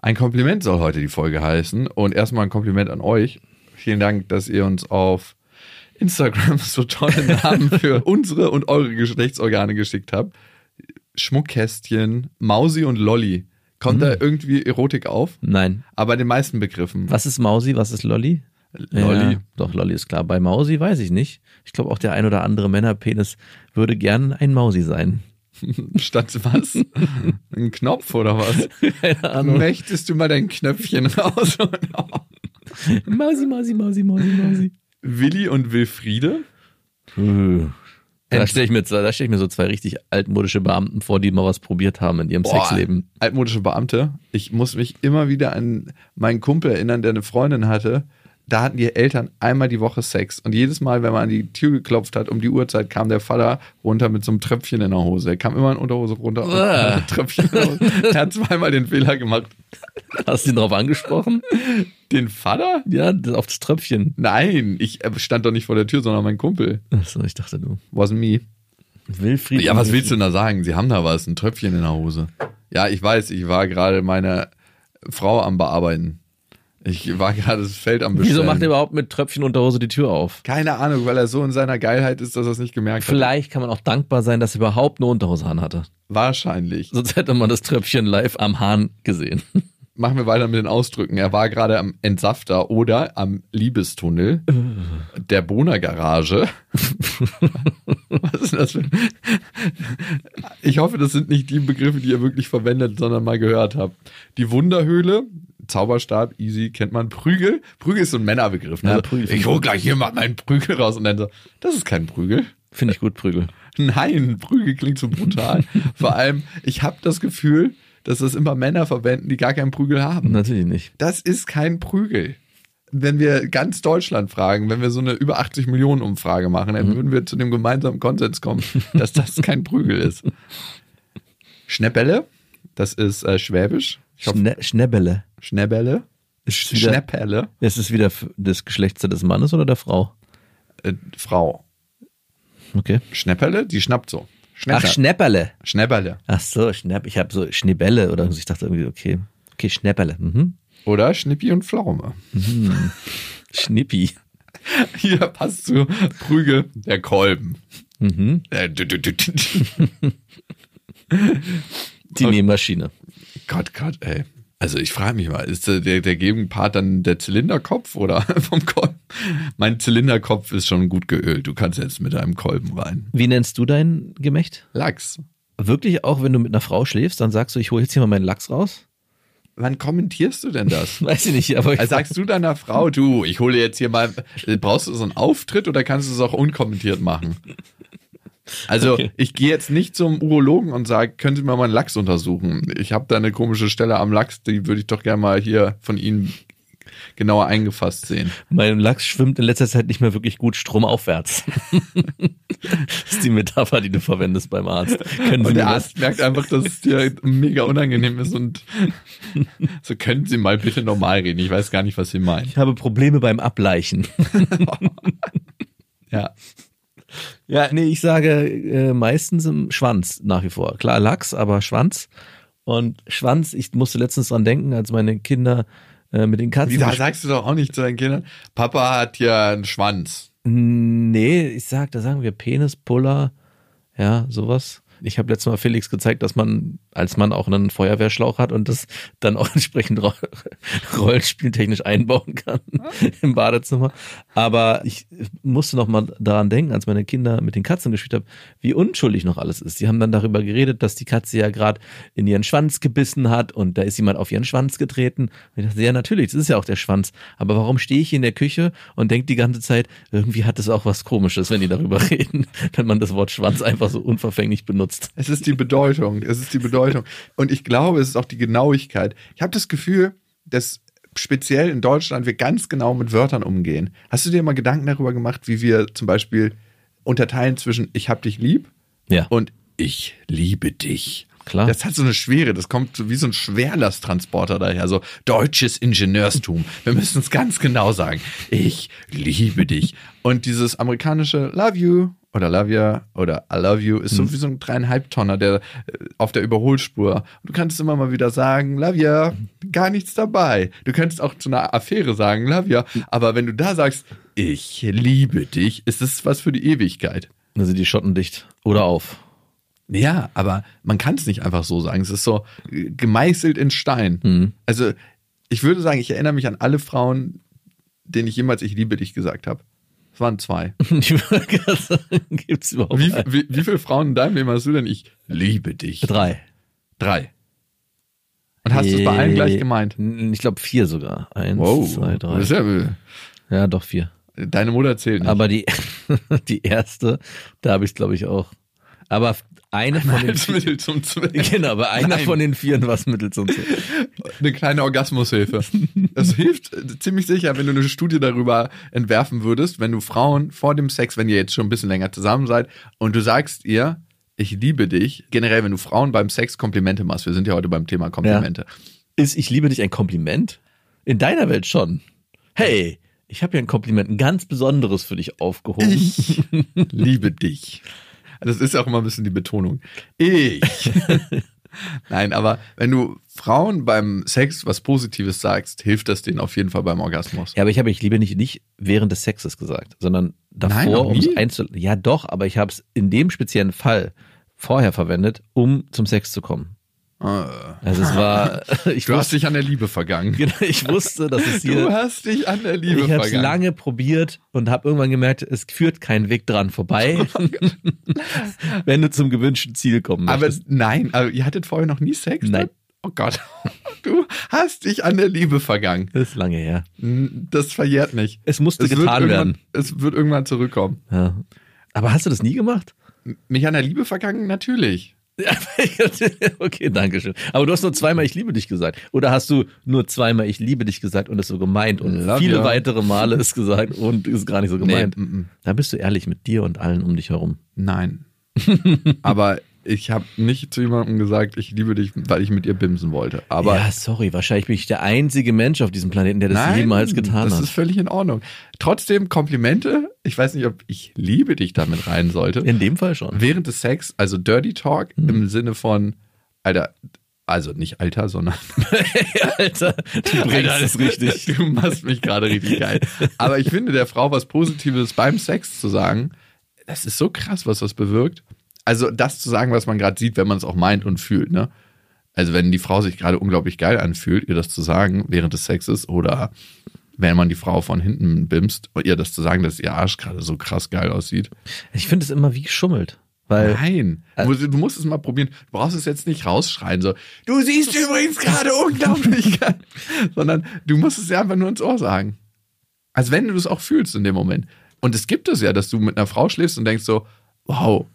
Ein Kompliment soll heute die Folge heißen. Und erstmal ein Kompliment an euch. Vielen Dank, dass ihr uns auf Instagram so tolle Namen für unsere und eure Geschlechtsorgane geschickt habt. Schmuckkästchen, Mausi und Lolli. Kommt da irgendwie Erotik auf? Nein. Aber bei den meisten Begriffen. Was ist Mausi? Was ist Lolli? Lolli. Ja, doch, Lolli ist klar. Bei Mausi weiß ich nicht. Ich glaube, auch der ein oder andere Männerpenis würde gern ein Mausi sein. Statt was? Ein Knopf oder was? Keine Ahnung. Möchtest du mal dein Knöpfchen raus? Mausi, Mausi, Mausi, Mausi, Mausi. Willi und Wilfriede? Da stelle ich, mir, da stell ich mir so zwei richtig altmodische Beamten vor, die mal was probiert haben in ihrem Boah, Sexleben. Altmodische Beamte. Ich muss mich immer wieder an meinen Kumpel erinnern, der eine Freundin hatte. Da hatten die Eltern einmal die Woche Sex. Und jedes Mal, wenn man an die Tür geklopft hat, um die Uhrzeit, kam der Vater runter mit so einem Tröpfchen in der Hose. Er kam immer in Unterhose runter und mit Tröpfchen in der Hose. Er hat zweimal den Fehler gemacht. Hast du ihn drauf angesprochen? Den Vater? Ja, auf das Tröpfchen. Nein, ich stand doch nicht vor der Tür, sondern mein Kumpel. Achso, ich dachte du. Wasn't me. Wilfried. Ja, was willst du denn da sagen? Sie haben da was, ein Tröpfchen in der Hose. Ja, ich weiß, ich war gerade meine Frau am Bearbeiten. Ich war gerade das Feld am Bestellen. Wieso macht er überhaupt mit Tröpfchen Unterhose die Tür auf? Keine Ahnung, weil er so in seiner Geilheit ist, dass er es nicht gemerkt hat. Vielleicht kann man auch dankbar sein, dass er überhaupt eine Unterhose anhatte. Wahrscheinlich. Sonst hätte man das Tröpfchen live am Hahn gesehen. Machen wir weiter mit den Ausdrücken. Er war gerade am Entsafter oder am Liebestunnel, der Bohner Garage. Was ist das für Ich hoffe, das sind nicht die Begriffe, die ihr wirklich verwendet, sondern mal gehört habt. Die Wunderhöhle, Zauberstab, easy, kennt man. Prügel, Prügel ist so ein Männerbegriff. Ne? Ja, Prügel. ich hol gleich hier mal meinen Prügel raus und dann so, das ist kein Prügel. Finde ich gut, Prügel. Nein, Prügel klingt so brutal. Vor allem, ich habe das Gefühl, dass das immer Männer verwenden, die gar keinen Prügel haben. Natürlich nicht. Das ist kein Prügel. Wenn wir ganz Deutschland fragen, wenn wir so eine über 80 Millionen Umfrage machen, dann würden wir zu dem gemeinsamen Konsens kommen, dass das kein Prügel ist. Schnäppelle, das ist äh, Schwäbisch. Schne Schnäbbele. Schnäppelle. Ist wieder- Ist es wieder das Geschlecht des Mannes oder der Frau? äh, Frau. Okay. Schnäppelle, die schnappt so. Ach, Schnäpper. Schnäpperle. Schnäpperle. Ach so, Schnapp. Ich habe so Schneebelle oder so. Ich dachte irgendwie, okay. Okay, Schnäpperle. Mhm. Oder Schnippi und Pflaume. Schnippi. Hier passt zu Prügel der Kolben. Mhm. Äh, dü- dü- dü- dü- Die Nähmaschine. Gott, Gott, ey. Also ich frage mich mal, ist der, der, Gegenpart dann der Zylinderkopf oder vom Kolben? Mein Zylinderkopf ist schon gut geölt. Du kannst jetzt mit einem Kolben rein. Wie nennst du dein Gemächt? Lachs. Wirklich auch, wenn du mit einer Frau schläfst, dann sagst du, ich hole jetzt hier mal meinen Lachs raus? Wann kommentierst du denn das? Weiß ich nicht, aber ich Also sagst du deiner Frau, du, ich hole jetzt hier mal, brauchst du so einen Auftritt oder kannst du es auch unkommentiert machen? Also Okay. ich gehe jetzt nicht zum Urologen und sage, können Sie mir mal einen Lachs untersuchen? Ich habe da eine komische Stelle am Lachs, die würde ich doch gerne mal hier von Ihnen genauer eingefasst sehen. mein Lachs schwimmt in letzter Zeit nicht mehr wirklich gut stromaufwärts. das ist die Metapher, die du verwendest beim Arzt. Können Sie Und der? Arzt merkt einfach, dass es dir mega unangenehm ist und so können Sie mal bitte normal reden. Ich weiß gar nicht, was Sie meinen. Ich habe Probleme beim Ableichen. Ja. Ja, nee, ich sage äh, meistens im Schwanz nach wie vor. Klar, Lachs, aber Schwanz. Und Schwanz, ich musste letztens dran denken, als meine Kinder äh, mit den Katzen. Da sagst du doch auch nicht zu deinen Kindern, Papa hat ja einen Schwanz. Nee, ich sag, da sagen wir Penis, Puller, ja, sowas. Ich habe letztes Mal Felix gezeigt, dass man als Mann auch einen Feuerwehrschlauch hat und das dann auch entsprechend ro rollenspieltechnisch einbauen kann im Badezimmer. Aber ich musste noch mal daran denken, als meine Kinder mit den Katzen gespielt haben, wie unschuldig noch alles ist. Die haben dann darüber geredet, dass die Katze ja gerade in ihren Schwanz gebissen hat und da ist jemand auf ihren Schwanz getreten. Und ich dachte, ja natürlich, das ist ja auch der Schwanz. Aber warum stehe ich in der Küche und denke die ganze Zeit, irgendwie hat es auch was Komisches, wenn die darüber reden, wenn man das Wort Schwanz einfach so unverfänglich benutzt. Es ist die Bedeutung. Es ist die Bedeutung. Und ich glaube, es ist auch die Genauigkeit. Ich habe das Gefühl, dass speziell in Deutschland wir ganz genau mit Wörtern umgehen. Hast du dir mal Gedanken darüber gemacht, wie wir zum Beispiel unterteilen zwischen ich hab dich lieb Ja. und ich liebe dich? Klar. Das hat so eine Schwere, das kommt so wie so ein Schwerlasttransporter daher, so deutsches Ingenieurstum. Wir müssen es ganz genau sagen. Ich liebe dich. Und dieses amerikanische Love you oder Love ya oder I love you ist so wie so ein dreieinhalb Tonner, der äh, auf der Überholspur. Du kannst immer mal wieder sagen, Love ya, gar nichts dabei. Du könntest auch zu einer Affäre sagen, Love ya, aber wenn du da sagst, ich liebe dich, ist das was für die Ewigkeit. Dann sind die Schotten dicht. Oder auf. Ja, aber man kann es nicht einfach so sagen. Es ist so äh, gemeißelt in Stein. Also ich würde sagen, ich erinnere mich an alle Frauen, denen ich jemals ich liebe dich gesagt habe. Es waren zwei. Gibt's überhaupt Wie, wie, wie viele Frauen in deinem Leben hast du denn ich liebe dich? Drei. Drei. Und hast du es bei allen gleich gemeint? Ich glaube vier sogar. Eins, zwei, drei. Das ist ja, Ja, doch vier. deine Mutter zählt nicht. Aber die, die erste, da habe ich glaube ich auch. Aber eine von den Mittel zum Zweck. Genau, aber einer Nein. von den vieren war es Mittel zum Zweck. Eine kleine Orgasmushilfe. Das hilft äh, ziemlich sicher, wenn du eine Studie darüber entwerfen würdest, wenn du Frauen vor dem Sex, wenn ihr jetzt schon ein bisschen länger zusammen seid und du sagst ihr, ich liebe dich, generell, wenn du Frauen beim Sex Komplimente machst, wir sind ja heute beim Thema Komplimente. Ist ich liebe dich ein Kompliment? In deiner Welt schon. Hey, ich habe ja ein Kompliment, ein ganz besonderes für dich aufgehoben. Ich liebe dich. Das ist auch immer ein bisschen die Betonung. Ich. Nein, aber wenn du Frauen beim Sex was Positives sagst, hilft das denen auf jeden Fall beim Orgasmus. Ja, aber ich habe ich liebe nicht nicht während des Sexes gesagt, sondern davor, um es nie? einzu. Ja, doch, aber ich habe es in dem speziellen Fall vorher verwendet, um zum Sex zu kommen. Also es war, ich Du hast wusste, dich an der Liebe vergangen. genau, ich wusste, dass es Du hier. hast dich an der Liebe Ich habe es vergangen. lange probiert und habe irgendwann gemerkt, es führt kein Weg dran vorbei, wenn du zum gewünschten Ziel kommen Aber möchtest. nein, aber ihr hattet vorher noch nie Sex? Nein. Oh Gott. Du hast dich an der Liebe vergangen. Das ist lange her. Das verjährt nicht. Es musste Es getan werden. es wird irgendwann zurückkommen. Ja. Aber hast du das nie gemacht? Mich an der Liebe vergangen? Natürlich. okay, danke schön. Aber du hast nur zweimal Ich liebe dich gesagt. Oder hast du nur zweimal Ich liebe dich gesagt und es so gemeint und Love viele ya. weitere Male es gesagt und ist gar nicht so gemeint? Nee, mm, mm. Da bist du ehrlich mit dir und allen um dich herum. Nein. aber ich habe nicht zu jemandem gesagt, ich liebe dich, weil ich mit ihr bimsen wollte. Aber ja, sorry, wahrscheinlich bin ich der einzige Mensch auf diesem Planeten, der das Nein, jemals getan das hat. ist völlig in Ordnung. Trotzdem Komplimente. Ich weiß nicht, ob ich liebe dich damit rein sollte. In dem Fall schon. Während des Sex, also Dirty Talk Mhm. im Sinne von, Alter, also nicht Alter, sondern Alter, du bringst es richtig. Du machst mich gerade richtig geil. Aber ich finde, der Frau was Positives beim Sex zu sagen, das ist so krass, was das bewirkt. Also das zu sagen, was man gerade sieht, wenn man es auch meint und fühlt, ne? Also wenn die Frau sich gerade unglaublich geil anfühlt, ihr das zu sagen während des Sexes oder wenn man die Frau von hinten bimst, ihr das zu sagen, dass ihr Arsch gerade so krass geil aussieht. Ich finde es immer wie geschummelt. Weil Nein, du, du musst es mal probieren. Du brauchst es jetzt nicht rausschreien, so, du siehst übrigens gerade unglaublich geil. Sondern du musst es ja einfach nur ins Ohr sagen. Als wenn du es auch fühlst in dem Moment. Und es gibt es ja, dass du mit einer Frau schläfst und denkst so, wow,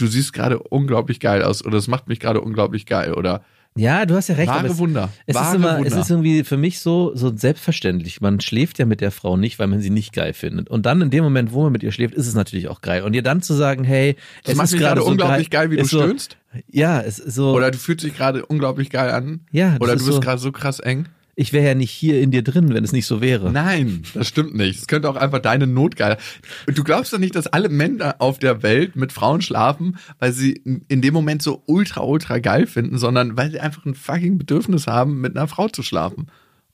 du siehst gerade unglaublich geil aus oder es macht mich gerade unglaublich geil oder Ja, du hast ja recht. Wahre es, Wunder. Es Wahre ist immer, Wunder. es ist irgendwie für mich so, so selbstverständlich. Man schläft ja mit der Frau nicht, weil man sie nicht geil findet. Und dann in dem Moment, wo man mit ihr schläft, ist es natürlich auch geil. Und ihr dann zu sagen, hey, das es macht ist mich gerade so unglaublich geil, wie du so, stöhnst. Ja, es ist so. Oder du fühlst dich gerade unglaublich geil an. Ja, das Oder du bist so- gerade so krass eng. Ich wäre ja nicht hier in dir drin, wenn es nicht so wäre. Nein, das stimmt nicht. Es könnte auch einfach deine Notgeil. Du glaubst doch nicht, dass alle Männer auf der Welt mit Frauen schlafen, weil sie in dem Moment so ultra, ultra geil finden, sondern weil sie einfach ein fucking Bedürfnis haben, mit einer Frau zu schlafen.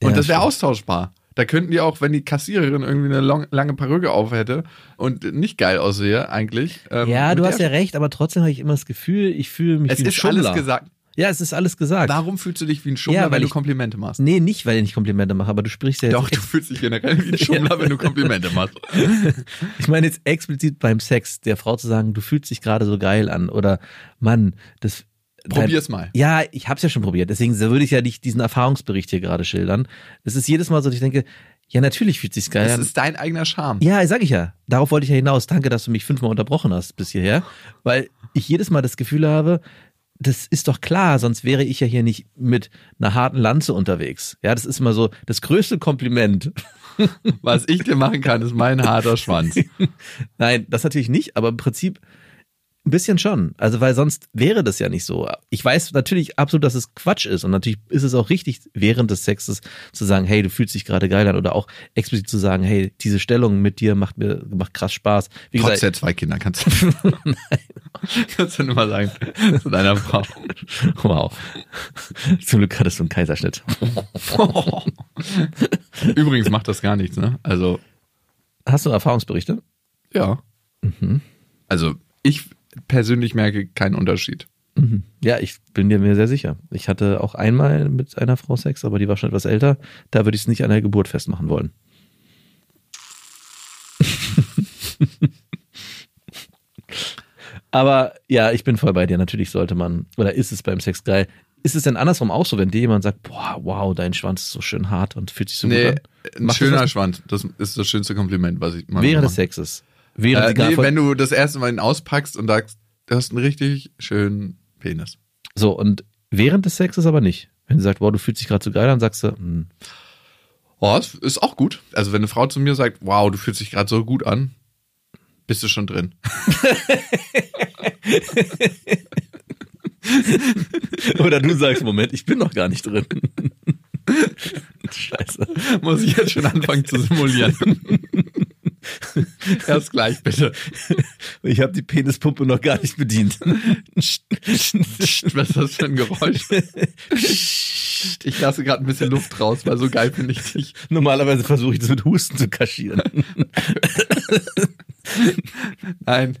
Und Ja, das wäre austauschbar. Da könnten die auch, wenn die Kassiererin irgendwie eine long, lange Perücke auf hätte und nicht geil aussehe, eigentlich. ähm, Ja, du hast ja recht, aber trotzdem habe ich immer das Gefühl, ich fühle mich Es wie ein ist alles Schummler. gesagt. Ja, es ist alles gesagt. Warum fühlst du dich wie ein Schummler, Ja, weil wenn du ich- Komplimente machst? Nee, nicht, weil ich nicht Komplimente mache, aber du sprichst ja jetzt Doch, du fühlst dich generell wie ein Schummler, wenn du Komplimente machst. Ich meine jetzt explizit beim Sex, der Frau zu sagen, du fühlst dich gerade so geil an oder Mann, das Probier's mal. Ja, ich hab's ja schon probiert, deswegen würde ich ja nicht diesen Erfahrungsbericht hier gerade schildern. Es ist jedes Mal so, dass ich denke, ja, natürlich fühlt sich's geil Das an. ist dein eigener Charme. Ja, sag ich ja. Darauf wollte ich ja hinaus. Danke, dass du mich fünfmal unterbrochen hast bis hierher, weil ich jedes Mal das Gefühl habe, das ist doch klar, sonst wäre ich ja hier nicht mit einer harten Lanze unterwegs. Ja, das ist immer so das größte Kompliment. Was ich dir machen kann, ist mein harter Schwanz. Nein, das natürlich nicht, aber im Prinzip ein bisschen schon. Also, weil sonst wäre das ja nicht so. Ich weiß natürlich absolut, dass es Quatsch ist. Und natürlich ist es auch richtig, während des Sexes zu sagen, hey, du fühlst dich gerade geil an. Oder auch explizit zu sagen, hey, diese Stellung mit dir macht mir macht krass Spaß. Wie Trotz gesagt, der zwei Kinder kannst du, kannst du nur mal sagen, zu deiner Frau. wow. Zum Glück hattest du einen Kaiserschnitt. Übrigens macht das gar nichts, ne? Also, Hast du Erfahrungsberichte? ja. Also, ich persönlich merke keinen Unterschied. Mhm. Ja, ich bin mir sehr sicher. Ich hatte auch einmal mit einer Frau Sex, aber die war schon etwas älter. Da würde ich es nicht an der Geburt festmachen wollen. aber ja, ich bin voll bei dir. Natürlich sollte man, oder ist es beim Sex geil? Ist es denn andersrum auch so, wenn dir jemand sagt, boah, wow, dein Schwanz ist so schön hart und fühlt sich so Nee, gut ein Macht das schöner was? Schwanz. Das ist das schönste Kompliment, was ich mal an? Während des Sexes. Während Äh, die nee, wenn du das erste Mal ihn auspackst und sagst, du hast einen richtig schönen Penis. so, und während des Sexes aber nicht. Wenn sie sagt, wow, du fühlst dich gerade so geil an, sagst du, hm, Oh, das ist auch gut. Also wenn eine Frau zu mir sagt, wow, du fühlst dich gerade so gut an, bist du schon drin. Oder du sagst, Moment, ich bin noch gar nicht drin. Scheiße. Muss ich jetzt schon anfangen zu simulieren. Erst gleich, bitte. Ich habe die Penispumpe noch gar nicht bedient. Was ist das für ein Geräusch? Ich lasse gerade ein bisschen Luft raus, weil so geil finde ich dich. Normalerweise versuche ich das mit Husten zu kaschieren. Nein.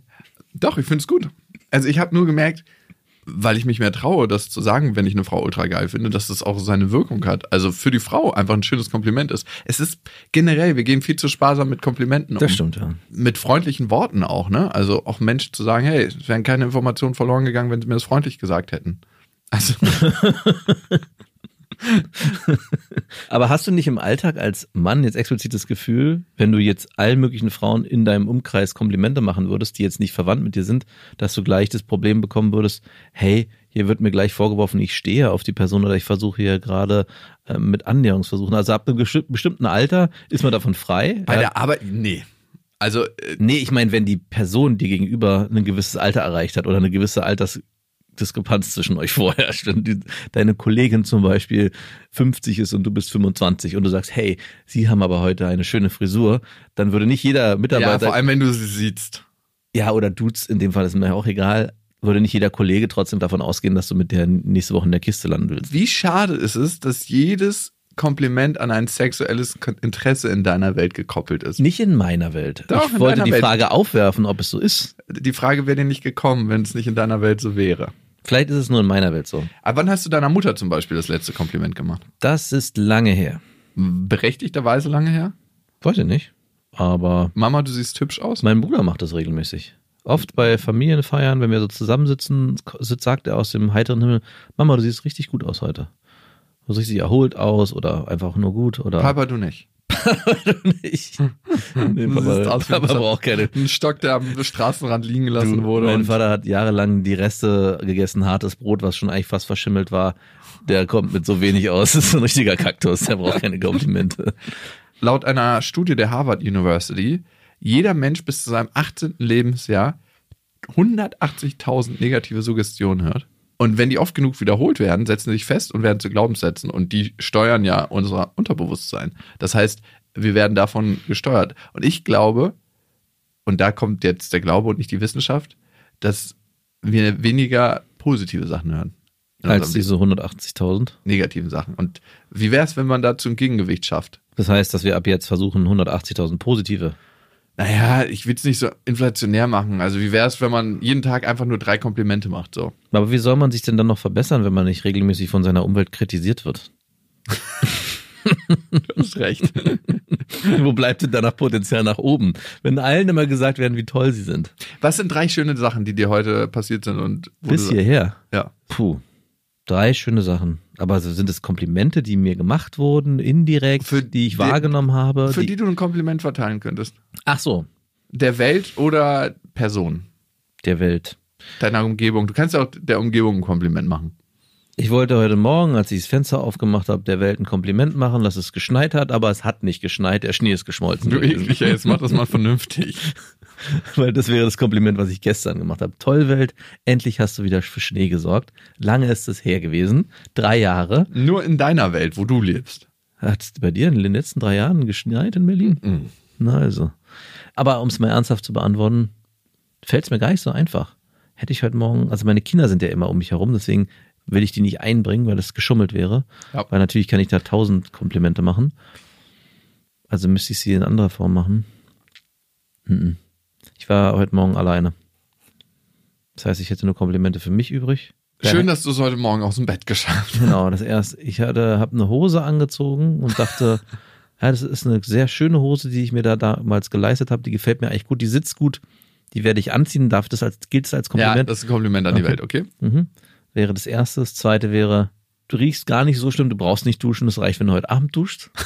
Doch, ich finde es gut. Also ich habe nur gemerkt, weil ich mich mehr traue, das zu sagen, wenn ich eine Frau ultra geil finde, dass das auch seine Wirkung hat. Also für die Frau einfach ein schönes Kompliment ist. Es ist generell, wir gehen viel zu sparsam mit Komplimenten um. stimmt, ja. Mit freundlichen Worten auch, ne? Also auch Menschen zu sagen, hey, es wären keine Informationen verloren gegangen, wenn sie mir das freundlich gesagt hätten. Also Aber hast du nicht im Alltag als Mann jetzt explizit das Gefühl, wenn du jetzt allen möglichen Frauen in deinem Umkreis Komplimente machen würdest, die jetzt nicht verwandt mit dir sind, dass du gleich das Problem bekommen würdest, hey, hier wird mir gleich vorgeworfen, ich stehe auf die Person oder ich versuche hier gerade äh, mit Annäherungsversuchen. Also ab einem bestimmten Alter ist man davon frei. bei Ja. der Arbeit, nee. Also äh, Nee, ich meine, wenn die Person dir gegenüber ein gewisses Alter erreicht hat oder eine gewisse Altersdiskrepanz zwischen euch vorherrscht, wenn die, deine Kollegin zum Beispiel 50 ist und du bist 25 und du sagst, hey, sie haben aber heute eine schöne Frisur, dann würde nicht jeder ja, Mitarbeiter, vor allem wenn du sie siehst. ja, oder Dudes, in dem Fall ist mir auch egal, würde nicht jeder Kollege trotzdem davon ausgehen, dass du mit der nächste Woche in der Kiste landen willst. Wie schade ist es, dass jedes Kompliment an ein sexuelles Interesse in deiner Welt gekoppelt ist. Nicht in meiner Welt. Doch, ich wollte die Welt. Frage aufwerfen, ob es so ist. Die Frage wäre dir nicht gekommen, wenn es nicht in deiner Welt so wäre. Vielleicht ist es nur in meiner Welt so. Aber wann hast du deiner Mutter zum Beispiel das letzte Kompliment gemacht? Das ist lange her. Berechtigterweise lange her? Weiß ich nicht. Aber Mama, du siehst hübsch aus. Mein Bruder macht das regelmäßig. Oft bei Familienfeiern, wenn wir so zusammensitzen, sitzt- sagt er aus dem heiteren Himmel, Mama, du siehst richtig gut aus heute. Du siehst richtig erholt aus oder einfach nur gut oder Papa, du nicht. Nicht. Nee, Du Papa, Papa braucht keine. Ein Stock, der am Straßenrand liegen gelassen Du, wurde. mein Vater hat jahrelang die Reste gegessen, hartes Brot, was schon eigentlich fast verschimmelt war. Der kommt mit so wenig aus. Das ist ein richtiger Kaktus. Der braucht keine Komplimente. laut einer Studie der Harvard University jeder Mensch bis zu seinem 18. Lebensjahr 180.000 negative Suggestionen hört. Und wenn die oft genug wiederholt werden, setzen sie sich fest und werden zu Glaubenssätzen. Und die steuern ja unser Unterbewusstsein. Das heißt, wir werden davon gesteuert. Und ich glaube, und da kommt jetzt der Glaube und nicht die Wissenschaft, dass wir weniger positive Sachen hören. Als diese 180.000. negativen Sachen. Und wie wäre es, wenn man dazu ein Gegengewicht schafft? Das heißt, dass wir ab jetzt versuchen, 180.000 positive. Naja, ich will es nicht so inflationär machen. Also wie wäre es, wenn man jeden Tag einfach nur drei Komplimente macht? So. Aber wie soll man sich denn dann noch verbessern, wenn man nicht regelmäßig von seiner Umwelt kritisiert wird? Du hast recht. Wo bleibt denn danach Potenzial nach oben? Wenn allen immer gesagt werden, wie toll sie sind. Was sind drei schöne Sachen, die dir heute passiert sind? Und Bis hierher. Ja. Puh. Drei schöne Sachen. Aber sind es Komplimente, die mir gemacht wurden, indirekt, Für die ich die- wahrgenommen habe? Für die du ein Kompliment verteilen könntest. Ach so, Der Welt oder Person? der Welt. deiner Umgebung. Du kannst ja auch der Umgebung ein Kompliment machen. Ich wollte heute Morgen, als ich das Fenster aufgemacht habe, der Welt ein Kompliment machen, dass es geschneit hat, aber es hat nicht geschneit, der Schnee ist geschmolzen. Du ekliger, jetzt mach das mal vernünftig. Weil das wäre das Kompliment, was ich gestern gemacht habe. Toll, Welt, endlich hast du wieder für Schnee gesorgt. Lange ist es her gewesen. Drei Jahre. Nur in deiner Welt, wo du lebst. Hat es bei dir in den letzten drei Jahren geschneit in Berlin? Mhm. Na also. Aber um es mal ernsthaft zu beantworten, fällt es mir gar nicht so einfach. Hätte ich heute Morgen, also meine Kinder sind ja immer um mich herum, deswegen will ich die nicht einbringen, weil das geschummelt wäre. Ja. Weil natürlich kann ich da tausend Komplimente machen. Also müsste ich sie in anderer Form machen. Ich war heute Morgen alleine. Das heißt, ich hätte nur Komplimente für mich übrig. Schön, dass du es heute Morgen aus dem Bett geschafft hast. Genau, das erste. Ich hatte, habe eine Hose angezogen und dachte, ja, das ist eine sehr schöne Hose, die ich mir da damals geleistet habe. Die gefällt mir eigentlich gut. Die sitzt gut. Die werde ich anziehen. Darf das als gilt es als Ja, Kompliment? das ist ein Kompliment an die Okay. Welt, okay? mhm. Wäre das erste. Das zweite wäre, du riechst gar nicht so schlimm. Du brauchst nicht duschen. Es reicht, wenn du heute Abend duschst.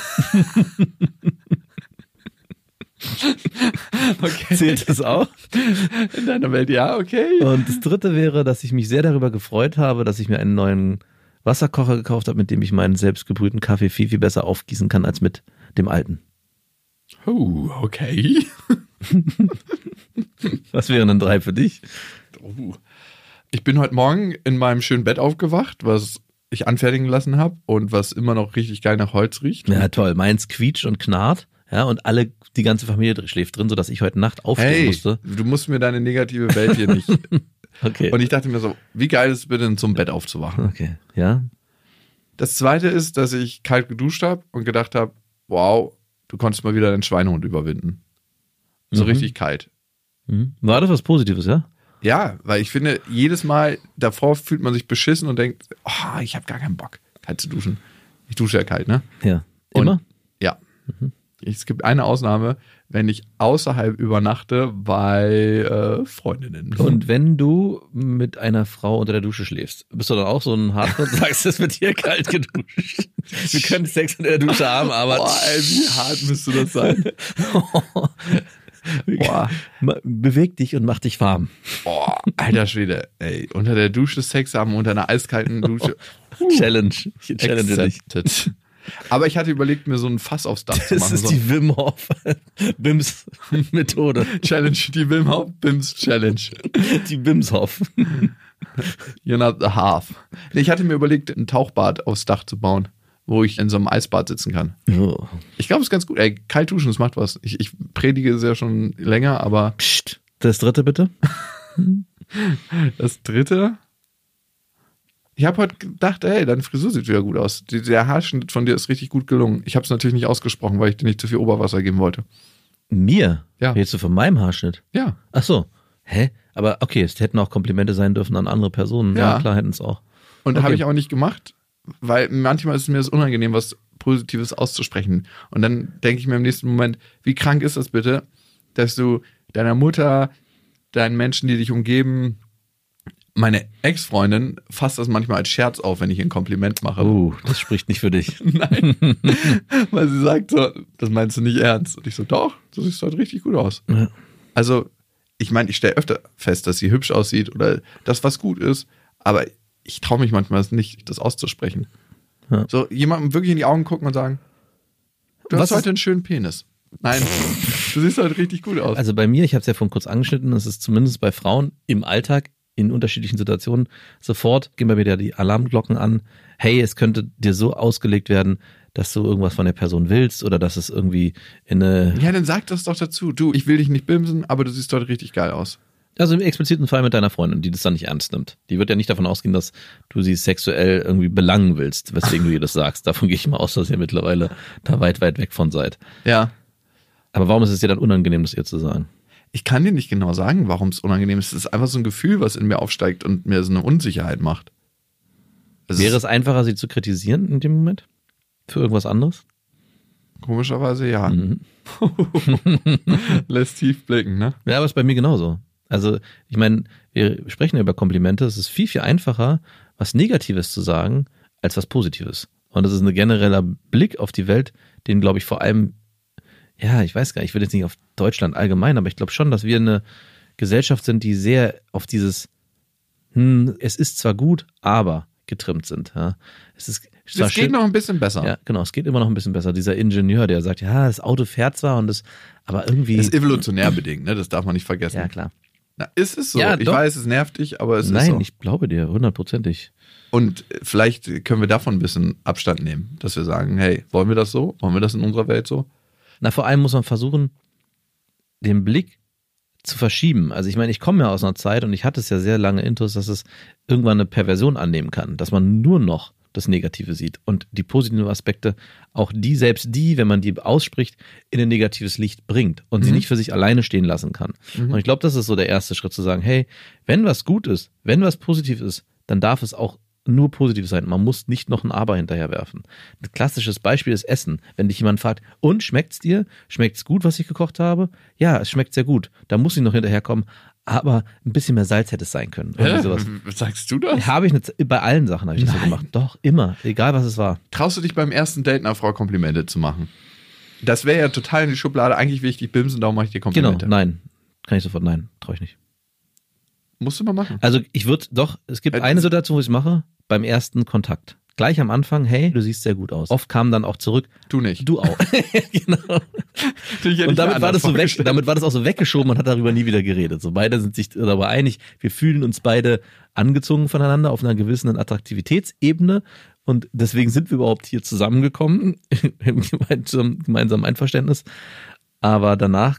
Okay. Zählt das auch? In deiner Welt, ja, okay. Und das dritte wäre, dass ich mich sehr darüber gefreut habe, dass ich mir einen neuen Wasserkocher gekauft habe, mit dem ich meinen selbstgebrühten Kaffee viel, viel besser aufgießen kann als mit dem alten. Oh, okay. Was wären dann drei für dich? Oh. Ich bin heute Morgen in meinem schönen Bett aufgewacht, was ich anfertigen lassen habe und was immer noch richtig geil nach Holz riecht. Ja, toll. Meins quietscht und knarrt. Ja, und alle, die ganze Familie schläft drin, sodass ich heute Nacht aufstehen Hey, musste. du musst mir deine negative Welt hier nicht. Okay. Und ich dachte mir so, wie geil ist es bitte, einem Bett aufzuwachen. okay. Ja. Das zweite ist, dass ich kalt geduscht habe und gedacht habe, wow, du konntest mal wieder deinen Schweinehund überwinden. So Mhm. richtig kalt. Mhm. War das was Positives, ja? Ja, weil ich finde, jedes Mal davor fühlt man sich beschissen und denkt, oh, ich habe gar keinen Bock, kalt zu duschen. Ich dusche ja kalt, ne? Ja. Und- Immer? Ja. Es gibt eine Ausnahme, wenn ich außerhalb übernachte bei äh, Freundinnen. Und wenn du mit einer Frau unter der Dusche schläfst, bist du dann auch so ein Hardcore und sagst, es wird hier kalt geduscht. Wir können Sex unter der Dusche haben, aber Boah, ey, wie hart müsste das sein? Boah, beweg dich und mach dich warm. boah, alter Schwede, ey, unter der Dusche Sex haben, unter einer eiskalten Dusche. Challenge. Ich challenge dich. Accepted. Aber ich hatte überlegt, mir so ein Fass aufs Dach zu Das machen. ist so die Wim Hof Bims Methode. Challenge, die Wim Hof Bims Challenge. Die Bims Hof. You're not the half. Ich hatte mir überlegt, ein Tauchbad aufs Dach zu bauen, wo ich in so einem Eisbad sitzen kann. Oh. Ich glaube, es ist ganz gut. Ey, kalt duschen, das macht was. Ich, ich predige es ja schon länger, aber Psst. Das dritte bitte. das dritte. Ich habe heute gedacht, ey, deine Frisur sieht wieder gut aus. Der Haarschnitt von dir ist richtig gut gelungen. Ich habe es natürlich nicht ausgesprochen, weil ich dir nicht zu viel Oberwasser geben wollte. Mir? Ja. Redest du von meinem Haarschnitt? Ja. Ach so. Hä? Aber okay, es hätten auch Komplimente sein dürfen an andere Personen. Ja, Ja. klar hätten es auch. Und Okay. habe ich auch nicht gemacht, weil manchmal ist es mir das unangenehm, was Positives auszusprechen. Und dann denke ich mir im nächsten Moment, wie krank ist das bitte, dass du deiner Mutter, deinen Menschen, die dich umgeben, meine Ex-Freundin fasst das manchmal als Scherz auf, wenn ich ihr ein Kompliment mache. Uh, das spricht nicht für dich. Nein. Weil sie sagt so, das meinst du nicht ernst. Und ich so, doch, du siehst heute richtig gut aus. Ja. Also, ich meine, ich stelle öfter fest, dass sie hübsch aussieht oder dass was gut ist, aber ich traue mich manchmal nicht, das auszusprechen. Ja. So, jemandem wirklich in die Augen gucken und sagen, du Was hast heute einen schönen Penis. Nein, du siehst heute richtig gut aus. Also bei mir, ich habe es ja vorhin kurz angeschnitten, es ist zumindest bei Frauen im Alltag in unterschiedlichen Situationen sofort gehen bei mir da die Alarmglocken an. Hey, es könnte dir so ausgelegt werden, dass du irgendwas von der Person willst oder dass es irgendwie in eine, ja, dann sag das doch dazu. Du, ich will dich nicht bimsen, aber du siehst heute richtig geil aus. Also im expliziten Fall mit deiner Freundin, die das dann nicht ernst nimmt. Die wird ja nicht davon ausgehen, dass du sie sexuell irgendwie belangen willst, weswegen du ihr das sagst. Davon gehe ich mal aus, dass ihr mittlerweile da weit, weit weg von seid. Ja. Aber warum ist es dir dann unangenehm, das ihr zu sagen? Ich kann dir nicht genau sagen, warum es unangenehm ist. Es ist einfach so ein Gefühl, was in mir aufsteigt und mir so eine Unsicherheit macht. Es Wäre es einfacher, sie zu kritisieren in dem Moment? Für irgendwas anderes? komischerweise ja. Mhm. Lässt tief blicken, ne? Ja, aber ist bei mir genauso. Also, ich meine, wir sprechen ja über Komplimente. Es ist viel, viel einfacher, was Negatives zu sagen, als was Positives. Und das ist ein genereller Blick auf die Welt, den, glaube ich, vor allem, ja, ich weiß gar nicht, ich will jetzt nicht auf Deutschland allgemein, aber ich glaube schon, dass wir eine Gesellschaft sind, die sehr auf dieses hm, es ist zwar gut, aber getrimmt sind. Ja. Es ist Das geht schön- noch ein bisschen besser. Ja, genau, es geht immer noch ein bisschen besser. Dieser Ingenieur, der sagt, ja, das Auto fährt zwar und das, aber irgendwie. Das ist evolutionär bedingt, ne? Das darf man nicht vergessen. ja, klar. Na, ist es so. Ja, ich weiß, es nervt dich, aber es ist Nein, so. ich glaube dir, hundertprozentig. Und vielleicht können wir davon ein bisschen Abstand nehmen, dass wir sagen, hey, wollen wir das so? Wollen wir das in unserer Welt so? Na, vor allem muss man versuchen, den Blick zu verschieben. Also ich meine, ich komme ja aus einer Zeit und ich hatte es ja sehr lange intus, dass es irgendwann eine Perversion annehmen kann, dass man nur noch das Negative sieht und die positiven Aspekte, auch die, selbst die, wenn man die ausspricht, in ein negatives Licht bringt und sie nicht für sich alleine stehen lassen kann. Und ich glaube, das ist so der erste Schritt zu sagen, hey, wenn was gut ist, wenn was positiv ist, dann darf es auch nur positiv sein. Man muss nicht noch ein Aber hinterherwerfen. Ein klassisches Beispiel ist Essen. Wenn dich jemand fragt, und schmeckt's dir? Schmeckt's gut, was ich gekocht habe? Ja, es schmeckt sehr gut. Da muss ich noch hinterherkommen. Aber ein bisschen mehr Salz hätte es sein können. Irgendwie sowas. Was sagst du das? Habe ich nicht, bei allen Sachen habe ich das so Nein. gemacht. Doch, immer. Egal was es war. Traust du dich beim ersten Date einer Frau Komplimente zu machen? Das wäre ja total in die Schublade. Eigentlich will ich dich bimsen, darum mache ich dir Genau, Komplimente. nein. Kann ich sofort, nein, traue ich nicht. Musst du mal machen. Also ich würde doch, es gibt Äh, eine Situation, wo ich es mache, beim ersten Kontakt. Gleich am Anfang, hey, du siehst sehr gut aus. Oft kam dann auch zurück, Du nicht. du auch. genau. Und damit war, das so weg, damit war das auch so weggeschoben und hat darüber nie wieder geredet. So beide sind sich darüber einig, wir fühlen uns beide angezogen voneinander auf einer gewissen Attraktivitätsebene und deswegen sind wir überhaupt hier zusammengekommen im gemeinsamen, gemeinsamen Einverständnis. Aber danach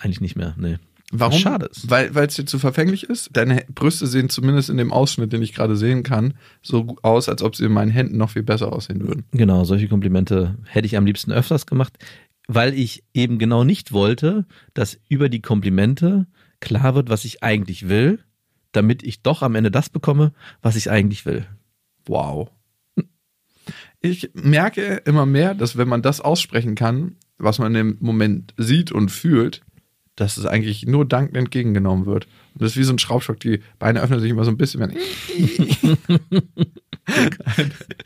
eigentlich nicht mehr. Nee. Warum? Was schade ist. Weil weil es dir zu verfänglich ist. Deine Brüste sehen zumindest in dem Ausschnitt, den ich gerade sehen kann, so aus, als ob sie in meinen Händen noch viel besser aussehen würden. Genau, solche Komplimente hätte ich am liebsten öfters gemacht, weil ich eben genau nicht wollte, dass über die Komplimente klar wird, was ich eigentlich will, damit ich doch am Ende das bekomme, was ich eigentlich will. Wow. Ich merke immer mehr, dass wenn man das aussprechen kann, was man im Moment sieht und fühlt, dass es eigentlich nur dankend entgegengenommen wird. Und das ist wie so ein Schraubstock, die Beine öffnen sich immer so ein bisschen. Wenn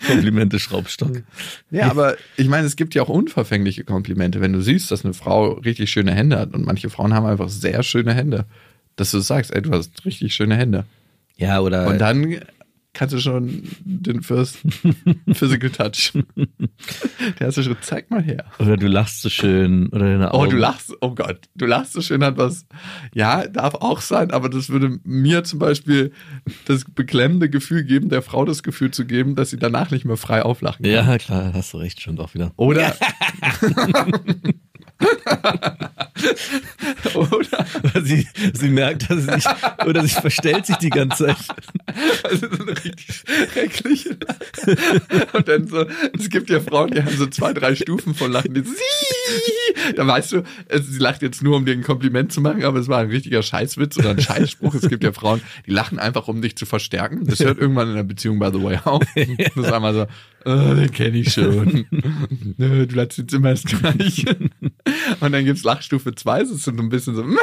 Komplimente Schraubstock. ja, aber ich meine, es gibt ja auch unverfängliche Komplimente. Wenn du siehst, dass eine Frau richtig schöne Hände hat und manche Frauen haben einfach sehr schöne Hände, dass du sagst, ey, du hast richtig schöne Hände. Ja, oder Und dann kannst du schon den First Physical Touch. Der erste Schritt, zeig mal her. oder du lachst so schön oder deine Oh, Augen. du lachst, oh Gott, du lachst so schön hat was. Ja, darf auch sein, aber das würde mir zum Beispiel das beklemmende Gefühl geben, der Frau das Gefühl zu geben, dass sie danach nicht mehr frei auflachen kann. Ja, klar, hast du recht, schon doch wieder. Oder. Oder. sie, sie merkt, dass sie sich, oder sie verstellt sich die ganze Zeit. Also so eine richtig schreckliche. Und dann so, es gibt ja Frauen, die haben so zwei, drei Stufen von Lachen. Die, Sie- da weißt du, sie lacht jetzt nur, um dir ein Kompliment zu machen, aber es war ein richtiger Scheißwitz oder ein Scheißspruch. Es gibt ja Frauen, die lachen einfach, um dich zu verstärken. Das hört irgendwann in der Beziehung, by the way, auf. Das ist einmal so, oh, den kenne ich schon. Nö, Du lachst jetzt immer das Gleiche. Und dann gibt's Lachstufe 2, das ist so ein bisschen so.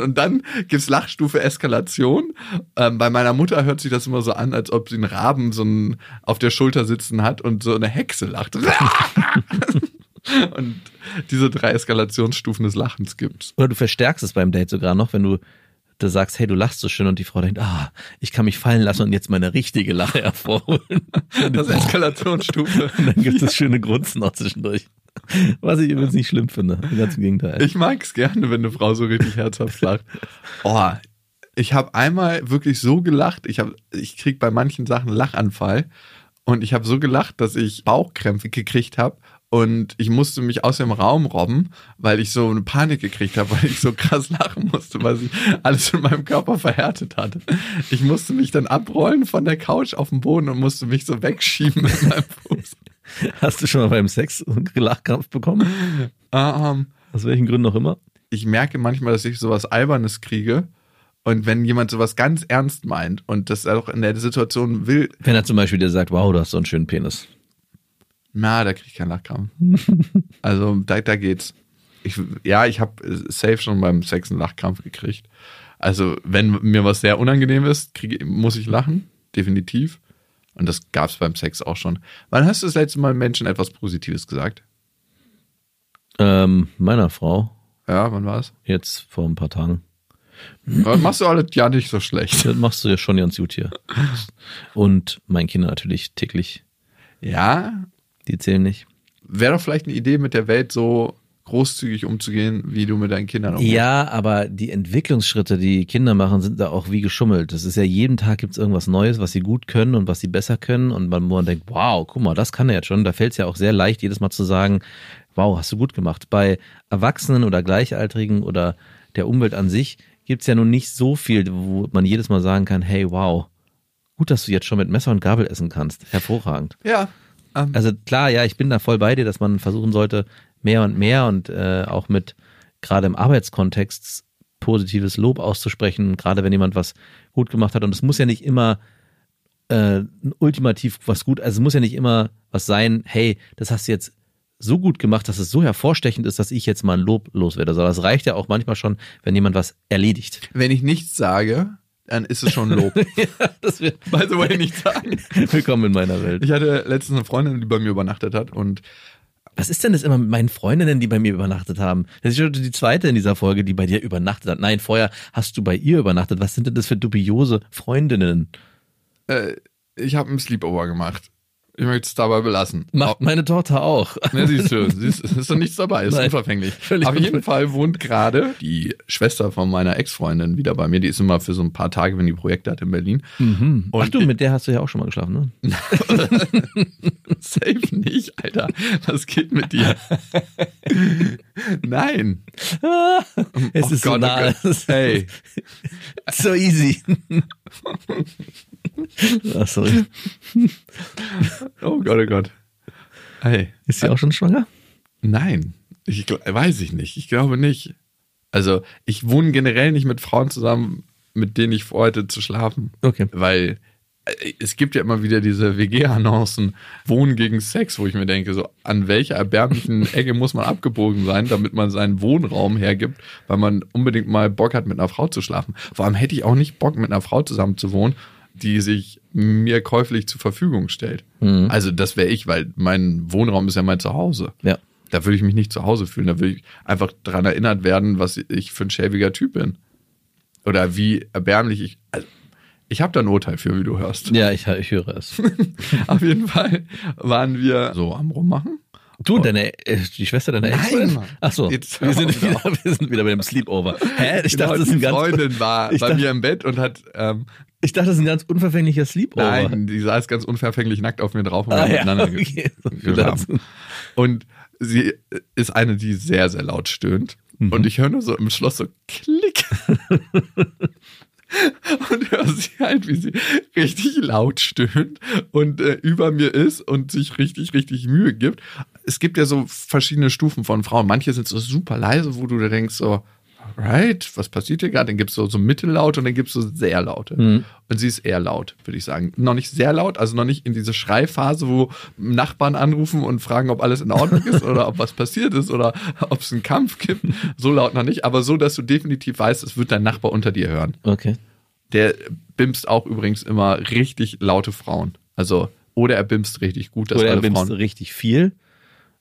Und dann gibt's Lachstufe Eskalation. Ähm, bei meiner Mutter hört sich das immer so an, als ob sie einen Raben so einen auf der Schulter sitzen hat und so eine Hexe lacht. und diese drei Eskalationsstufen des Lachens gibt's. Oder du verstärkst es beim Date sogar noch, wenn du da sagst, hey, du lachst so schön und die Frau denkt, ah, ich kann mich fallen lassen und jetzt meine richtige Lache hervorholen. Das ist Eskalationsstufe. Und dann gibt es das schöne Grunzen noch zwischendurch. Was ich übrigens nicht schlimm finde. Ganz im Gegenteil. Ich mag's gerne, wenn eine Frau so richtig herzhaft lacht. Oh, ich habe einmal wirklich so gelacht. Ich ich krieg bei manchen Sachen Lachanfall und ich habe so gelacht, dass ich Bauchkrämpfe gekriegt habe und ich musste mich aus dem Raum robben, weil ich so eine Panik gekriegt habe, weil ich so krass lachen musste, weil sich alles in meinem Körper verhärtet hatte. Ich musste mich dann abrollen von der Couch auf den Boden und musste mich so wegschieben mit meinem Fuß. Hast du schon mal beim Sex einen Lachkrampf bekommen? Ähm, Aus welchen Gründen auch immer? ich merke manchmal, dass ich sowas Albernes kriege. Und wenn jemand sowas ganz ernst meint und das auch in der Situation will, Wenn er zum Beispiel dir sagt, wow, du hast so einen schönen Penis. Na, da kriege ich keinen Lachkrampf. also da, da geht's. Ich, ja, ich habe safe schon beim Sex einen Lachkrampf gekriegt. Also wenn mir was sehr unangenehm ist, kriege, muss ich lachen, definitiv. Und das gab's beim Sex auch schon. Wann hast du das letzte Mal Menschen etwas Positives gesagt? Ähm, meiner Frau, Ja, wann war's? jetzt vor ein paar Tagen. Das machst du alles ja nicht so schlecht. Das machst du ja schon ganz gut hier. Und meinen Kindern natürlich täglich. Ja, Die zählen nicht. wäre doch vielleicht eine Idee, mit der Welt so großzügig umzugehen, wie du mit deinen Kindern umgehst. Ja, aber die Entwicklungsschritte, die Kinder machen, sind da auch wie geschummelt. Das ist ja jeden Tag gibt's irgendwas Neues, was sie gut können und was sie besser können. Und man, man denkt, wow, guck mal, das kann er jetzt schon. Da fällt's ja auch sehr leicht, jedes Mal zu sagen, wow, hast du gut gemacht. Bei Erwachsenen oder Gleichaltrigen oder der Umwelt an sich gibt's ja nun nicht so viel, wo man jedes Mal sagen kann, hey, wow, gut, dass du jetzt schon mit Messer und Gabel essen kannst. Hervorragend. Ja. Ähm, Also klar, ja, ich bin da voll bei dir, dass man versuchen sollte, mehr und mehr und äh, auch mit gerade im Arbeitskontext positives Lob auszusprechen, gerade wenn jemand was gut gemacht hat. Und es muss ja nicht immer äh, ultimativ was gut, also es muss ja nicht immer was sein, hey, das hast du jetzt so gut gemacht, dass es so hervorstechend ist, dass ich jetzt mal ein Lob loswerde. Sondern es reicht ja auch manchmal schon, wenn jemand was erledigt. wenn ich nichts sage, dann ist es schon Lob. das wird By the way, nichts sagen. willkommen in meiner Welt. Ich hatte letztens eine Freundin, die bei mir übernachtet hat und Was ist denn das immer mit meinen Freundinnen, die bei mir übernachtet haben? Das ist schon die zweite in dieser Folge, die bei dir übernachtet hat. Nein, vorher hast du bei ihr übernachtet. Was sind denn das für dubiose Freundinnen? äh, ich habe einen Sleepover gemacht. Ich möchte es dabei belassen. Macht meine Tochter auch. Ne, siehst du, siehst, es ist doch nichts dabei, ist Nein, unverfänglich. Auf jeden Fall wohnt gerade die Schwester von meiner Ex-Freundin wieder bei mir. Die ist immer für so ein paar Tage, wenn die Projekte hat in Berlin. Mhm. Ach Und du, mit der hast du ja auch schon mal geschlafen, ne? Safe nicht, Alter. Was geht mit dir? Nein. Es Oh ist so Gott, oh nah. Ist Hey. so easy. Ach, sorry. Oh Gott, oh Gott. Hey. Ist sie auch schon schwanger? Nein. Ich weiß ich nicht. Ich glaube nicht. Also, ich wohne generell nicht mit Frauen zusammen, mit denen ich vorhatte zu schlafen. Okay. Weil äh, es gibt ja immer wieder diese WG-Annoncen, Wohnen gegen Sex, wo ich mir denke, so an welcher erbärmlichen Ecke muss man abgebogen sein, damit man seinen Wohnraum hergibt, weil man unbedingt mal Bock hat, mit einer Frau zu schlafen. Vor allem hätte ich auch nicht Bock, mit einer Frau zusammen zu wohnen, die sich mir käuflich zur Verfügung stellt. Mhm. Also das wäre ich, weil mein Wohnraum ist ja mein Zuhause. Ja. Da würde ich mich nicht zu Hause fühlen. Da würde ich einfach daran erinnert werden, was ich für ein schäbiger Typ bin. Oder wie erbärmlich ich. Also, ich habe da ein Urteil für, wie du hörst. Ja, ich, ich höre es. Auf jeden Fall waren wir so am Rummachen. Du, deine, äh, die Schwester deiner Nein, Ex? Mann. Ach so, Jetzt hör wir sind, wieder, wir sind wieder bei dem Sleepover. Hä? Ich dachte, das ist ein ganz, Freundin war bei dachte- mir im Bett und hat. Ähm, ich dachte, das ist ein ganz unverfänglicher Sleepover. nein, die saß ganz unverfänglich nackt auf mir drauf und wir Ah, haben ja, miteinander okay. So. Und sie ist eine, die sehr, sehr laut stöhnt. Mhm. Und ich höre nur so im Schloss so Klick. und höre sie halt, wie sie richtig laut stöhnt und äh, über mir ist und sich richtig, richtig Mühe gibt. Es gibt ja so verschiedene Stufen von Frauen. Manche sind so super leise, wo du dir denkst so, right, was passiert hier gerade? Dann gibt's so, so mittellaute und dann gibt's so sehr laute. Mhm. Und sie ist eher laut, würde ich sagen. Noch nicht sehr laut, also noch nicht in diese Schreiphase, wo Nachbarn anrufen und fragen, ob alles in Ordnung ist oder ob was passiert ist oder ob es einen Kampf gibt. So laut noch nicht, aber so, dass du definitiv weißt, es wird dein Nachbar unter dir hören. Okay. Der bimst auch übrigens immer richtig laute Frauen. Also, oder er bimst richtig gut, dass Oder er bimst Frauen. richtig viel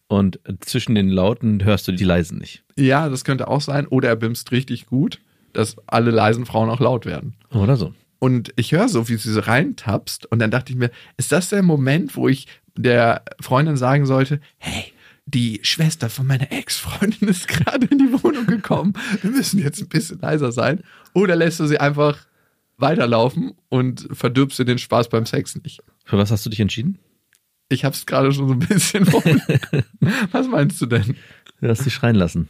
und zwischen den Lauten hörst du die leisen nicht. Ja, das könnte auch sein. Oder er bimst richtig gut, dass alle leisen Frauen auch laut werden. Oder so. Und ich höre so, wie sie so reintapst. Und dann dachte ich mir, ist das der Moment, wo ich der Freundin sagen sollte, hey, die Schwester von meiner Ex-Freundin ist gerade in die Wohnung gekommen. Wir müssen jetzt ein bisschen leiser sein. Oder lässt du sie einfach weiterlaufen und verdirbst dir den Spaß beim Sex nicht? Für was hast du dich entschieden? Ich habe es gerade schon so ein bisschen. Was meinst du denn? Du hast sie schreien lassen.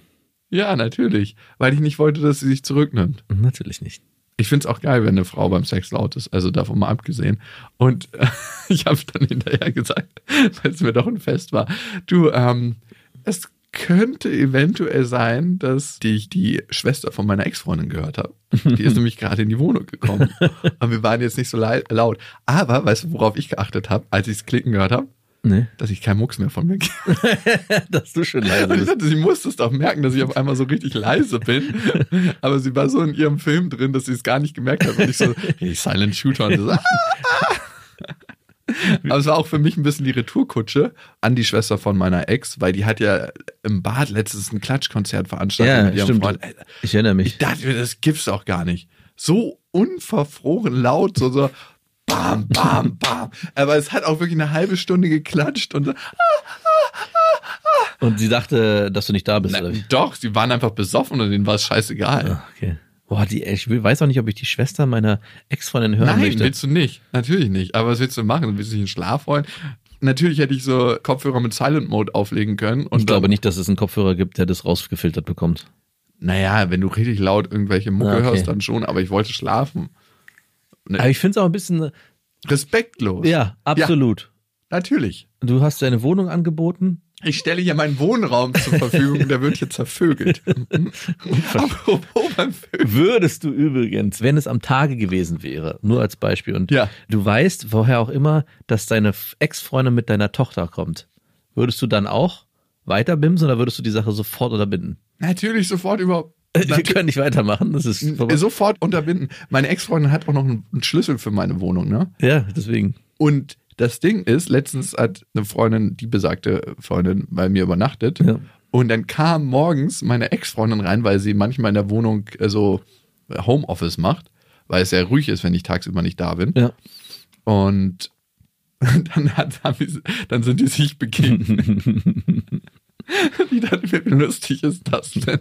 Ja, natürlich. Weil ich nicht wollte, dass sie sich zurücknimmt. Natürlich nicht. Ich find's auch geil, wenn eine Frau beim Sex laut ist, also davon mal abgesehen. Und äh, ich habe dann hinterher gesagt, weil es mir doch ein Fest war, du, ähm, es könnte eventuell sein, dass ich die Schwester von meiner Ex-Freundin gehört habe. Die ist nämlich gerade in die Wohnung gekommen. Und wir waren jetzt nicht so laut. Aber, weißt du, worauf ich geachtet habe, als ich es klicken gehört habe? Nee. Dass ich keinen Mucks mehr von mir gebe. Dass du schon leise Und ich bist. dachte, sie musste es doch merken, dass ich auf einmal so richtig leise bin. Aber sie war so in ihrem Film drin, dass sie es gar nicht gemerkt hat. Und ich so, hey, Silent Shooter. Und so, ah! Aber es war auch für mich ein bisschen die Retourkutsche an die Schwester von meiner Ex, weil die hat ja im Bad letztens ein Klatschkonzert veranstaltet Ja, mit ihrem stimmt. Freund. Ich erinnere mich. Ich dachte mir, das gibt's auch gar nicht. So unverfroren laut, so, so bam, bam, bam. Aber es hat auch wirklich eine halbe Stunde geklatscht und so, Und sie dachte, dass du nicht da bist. na, doch, sie waren einfach besoffen und denen war es scheißegal. Ah, okay. Boah, die, ich will, weiß auch nicht, ob ich die Schwester meiner Ex-Freundin hören Nein, möchte. willst du nicht. Natürlich nicht. Aber was willst du machen? Willst du dich in Schlaf holen? Natürlich hätte ich so Kopfhörer mit Silent Mode auflegen können. Und ich glaube nicht, dass es einen Kopfhörer gibt, der das rausgefiltert bekommt. Naja, wenn du richtig laut irgendwelche Mucke Ah, okay. hörst, dann schon. Aber ich wollte schlafen. Aber ich finde es auch ein bisschen, Respektlos. ja, absolut. Natürlich. Du hast deine Wohnung angeboten. Ich stelle hier meinen Wohnraum zur Verfügung, der wird hier zervögelt. Würdest du übrigens, wenn es am Tage gewesen wäre, nur als Beispiel, und Ja. du weißt, woher auch immer, dass deine Ex-Freundin mit deiner Tochter kommt, würdest du dann auch weiterbimsen oder würdest du die Sache sofort unterbinden? Natürlich sofort überhaupt. Wir können nicht weitermachen, das ist vorbei. Sofort unterbinden. Meine Ex-Freundin hat auch noch einen einen Schlüssel für meine Wohnung, ne? Ja, deswegen. Und das Ding ist, letztens hat eine Freundin, die besagte Freundin, bei mir übernachtet. Ja. Und dann kam morgens meine Ex-Freundin rein, weil sie manchmal in der Wohnung so Homeoffice macht, weil es sehr ruhig ist, wenn ich tagsüber nicht da bin. Ja. Und dann, hat, dann sind die sich begegnet. ich dachte mir, wie lustig ist das denn?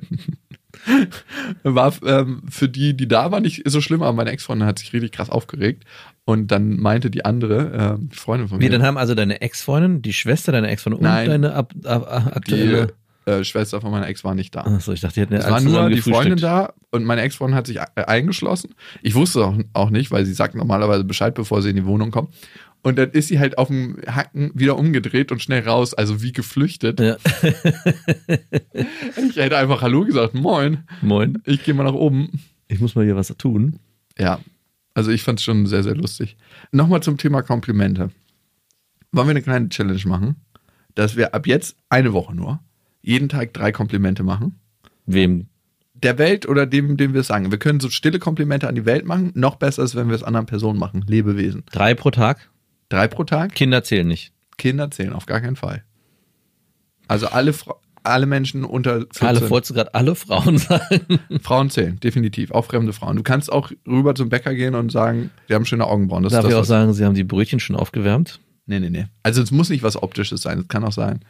War ähm, für die, die da waren, nicht so schlimm, aber meine Ex-Freundin hat sich richtig krass aufgeregt. Und dann meinte die andere, ähm, die Freundin von Wie, mir, dann haben also deine Ex-Freundin, die Schwester deiner Ex-Freundin und Nein. deine ab, ab, ab, die aktuelle. äh, Schwester von meiner Ex war nicht da. Achso, ich dachte, die hätten Es war nur die Freundin da und meine Ex-Freundin hat sich e- eingeschlossen. Ich wusste auch, auch nicht, weil sie sagt normalerweise Bescheid, bevor sie in die Wohnung kommt. Und dann ist sie halt auf dem Hacken wieder umgedreht und schnell raus, also wie geflüchtet. Ja. Ich hätte einfach Hallo gesagt, moin, Moin. ich gehe mal nach oben. Ich muss mal hier was tun. Ja, also ich fand es schon sehr, sehr lustig. Nochmal zum Thema Komplimente. Wollen wir eine kleine Challenge machen, dass wir ab jetzt eine Woche nur jeden Tag drei Komplimente machen? Wem? der Welt oder dem, dem wir es sagen. Wir können so stille Komplimente an die Welt machen. Noch besser ist, wenn wir es anderen Personen machen. Lebewesen. Drei pro Tag? Drei pro Tag. Kinder zählen nicht. Kinder zählen auf gar keinen Fall. Also alle, Fra alle Menschen unter 14. Alle, wolltest du gerade alle Frauen sagen? Frauen zählen, definitiv. Auch fremde Frauen. Du kannst auch rüber zum Bäcker gehen und sagen, wir haben schöne Augenbrauen. Das Darf ist ich das, auch sagen, sie haben die Brötchen schon aufgewärmt? Nee, nee, nee. Also es muss nicht was Optisches sein. Es kann auch sein,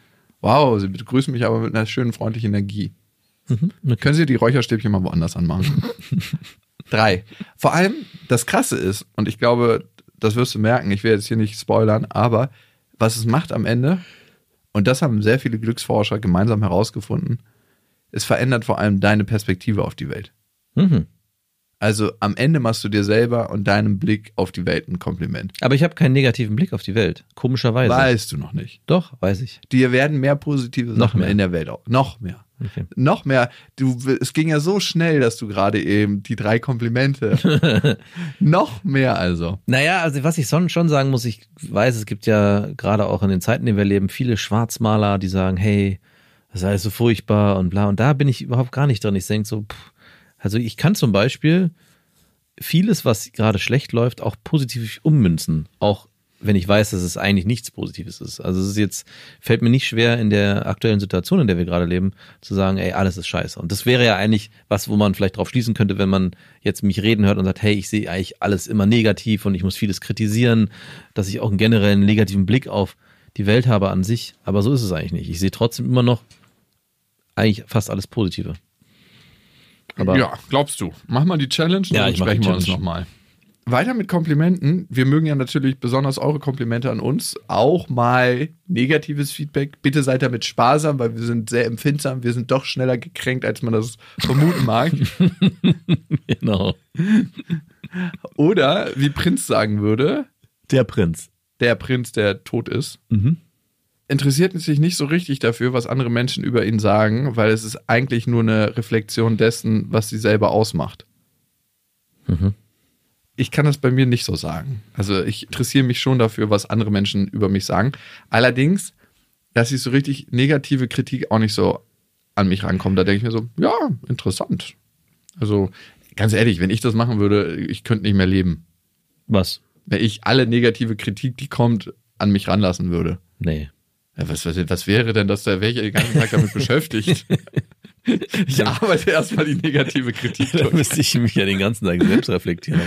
wow, Sie begrüßen mich aber mit einer schönen, freundlichen Energie. okay. Können Sie die Räucherstäbchen mal woanders anmachen? Drei. Vor allem, das Krasse ist, und ich glaube, das wirst du merken, ich will jetzt hier nicht spoilern, aber was es macht am Ende, und das haben sehr viele Glücksforscher gemeinsam herausgefunden, es verändert vor allem deine Perspektive auf die Welt. Mhm. Also am Ende machst du dir selber und deinem Blick auf die Welt ein Kompliment. Aber ich habe keinen negativen Blick auf die Welt. Komischerweise. Weißt du noch nicht. Doch, weiß ich. Dir werden mehr positive Noch Sachen mehr. in der Welt auch. Noch mehr. Okay. Noch mehr. Du, es ging ja so schnell, dass du gerade eben die drei Komplimente. noch mehr also. Naja, also was ich schon sagen muss, ich weiß, es gibt ja gerade auch in den Zeiten, in denen wir leben, viele Schwarzmaler, die sagen, hey, das ist alles so furchtbar und bla. Und da bin ich überhaupt gar nicht drin. Ich denke so, pff, also ich kann zum Beispiel vieles, was gerade schlecht läuft, auch positiv ummünzen. Auch wenn ich weiß, dass es eigentlich nichts Positives ist. Also es ist jetzt, fällt mir nicht schwer in der aktuellen Situation, in der wir gerade leben, zu sagen, ey, alles ist scheiße. Und das wäre ja eigentlich was, wo man vielleicht drauf schließen könnte, wenn man jetzt mich reden hört und sagt, hey, ich sehe eigentlich alles immer negativ und ich muss vieles kritisieren, dass ich auch einen generellen negativen Blick auf die Welt habe an sich. Aber so ist es eigentlich nicht. Ich sehe trotzdem immer noch eigentlich fast alles Positive. Aber ja, glaubst du. Mach mal die Challenge, Ja, dann sprechen wir uns nochmal. Weiter mit Komplimenten. Wir mögen ja natürlich besonders eure Komplimente an uns. Auch mal negatives Feedback. Bitte seid damit sparsam, weil wir sind sehr empfindsam. Wir sind doch schneller gekränkt, als man das vermuten mag. genau. Oder, wie Prinz sagen würde, Der Prinz. der Prinz, der tot ist, Mhm. Interessiert sich nicht so richtig dafür, was andere Menschen über ihn sagen, weil es ist eigentlich nur eine Reflexion dessen, was sie selber ausmacht. Mhm. Ich kann das bei mir nicht so sagen. Also ich interessiere mich schon dafür, was andere Menschen über mich sagen. Allerdings, dass ich so richtig negative Kritik auch nicht so an mich rankommt. Da denke ich mir so, ja, interessant. Also ganz ehrlich, wenn ich das machen würde, ich könnte nicht mehr leben. Was? Wenn ich alle negative Kritik, die kommt, an mich ranlassen würde. Nee. Ja, was, was, was wäre denn, dass der welche den ganzen Tag damit beschäftigt? Ich arbeite erstmal die negative Kritik Da müsste ich mich ja den ganzen Tag selbst reflektieren.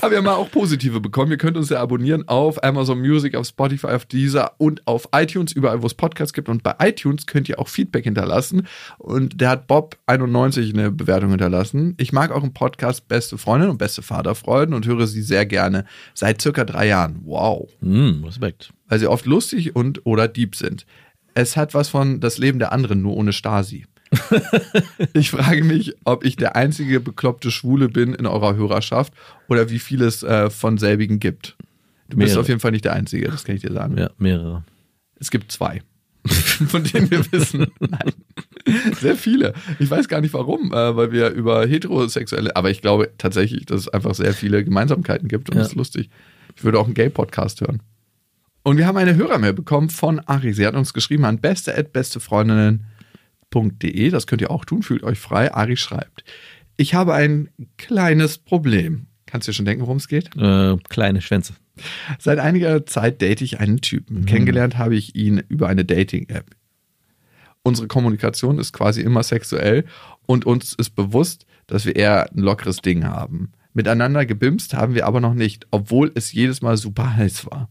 Aber wir haben auch positive bekommen. Ihr könnt uns ja abonnieren auf Amazon Music, auf Spotify, auf Deezer und auf iTunes, überall wo es Podcasts gibt. Und bei iTunes könnt ihr auch Feedback hinterlassen. Und der hat Bob91 eine Bewertung hinterlassen. Ich mag euren Podcast Beste Freundin und Beste Vaterfreuden und höre sie sehr gerne. Seit circa drei Jahren. Wow. Hm, Respekt. Weil sie oft lustig und oder deep sind. Es hat was von das Leben der anderen, nur ohne Stasi. ich frage mich, ob ich der einzige bekloppte Schwule bin in eurer Hörerschaft oder wie viel es äh, von selbigen gibt. Du bist Mehrere. auf jeden Fall nicht der Einzige, das kann ich dir sagen. Ja, mehrere. Es gibt zwei, von denen wir wissen. Nein. Sehr viele. Ich weiß gar nicht warum, äh, weil wir über heterosexuelle, aber ich glaube tatsächlich, dass es einfach sehr viele Gemeinsamkeiten gibt und Ja. das ist lustig. Ich würde auch einen Gay-Podcast hören. Und wir haben eine Hörermail bekommen von Ari. Sie hat uns geschrieben an beste.bestefreundinnen.de. Das könnt ihr auch tun, fühlt euch frei. Ari schreibt, ich habe ein kleines Problem. Kannst du dir schon denken, worum es geht? Äh, kleine Schwänze. Seit einiger Zeit date ich einen Typen. Kennengelernt habe ich ihn über eine Dating-App. Unsere Kommunikation ist quasi immer sexuell und uns ist bewusst, dass wir eher ein lockeres Ding haben. Miteinander gebimst haben wir aber noch nicht, obwohl es jedes Mal super heiß war.